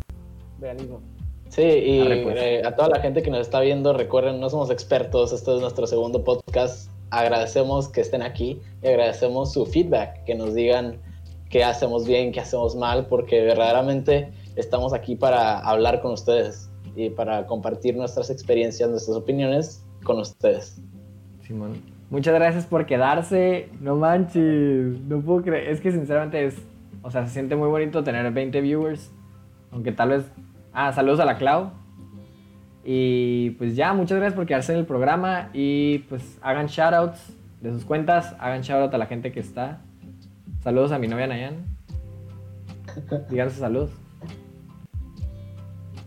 veganismo. Sí, y Arre, pues. eh, a toda la gente que nos está viendo, recuerden, no somos expertos, este es nuestro segundo podcast. Agradecemos que estén aquí y agradecemos su feedback, que nos digan qué hacemos bien, qué hacemos mal, porque verdaderamente estamos aquí para hablar con ustedes y para compartir nuestras experiencias, nuestras opiniones con ustedes. Muchas gracias por quedarse. No manches. No puedo creer. Es que sinceramente es. O sea, se siente muy bonito tener 20 viewers. Aunque tal vez. Ah, saludos a la Clau. Y pues ya, muchas gracias por quedarse en el programa. Y pues hagan shoutouts de sus cuentas. Hagan shoutout a la gente que está. Saludos a mi novia Nayan. Digan sus saludos.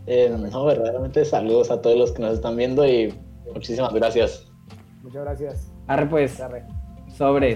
Eh, no, verdaderamente saludos a todos los que nos están viendo y muchísimas gracias. Muchas gracias. Arre pues. Arre. Sobres.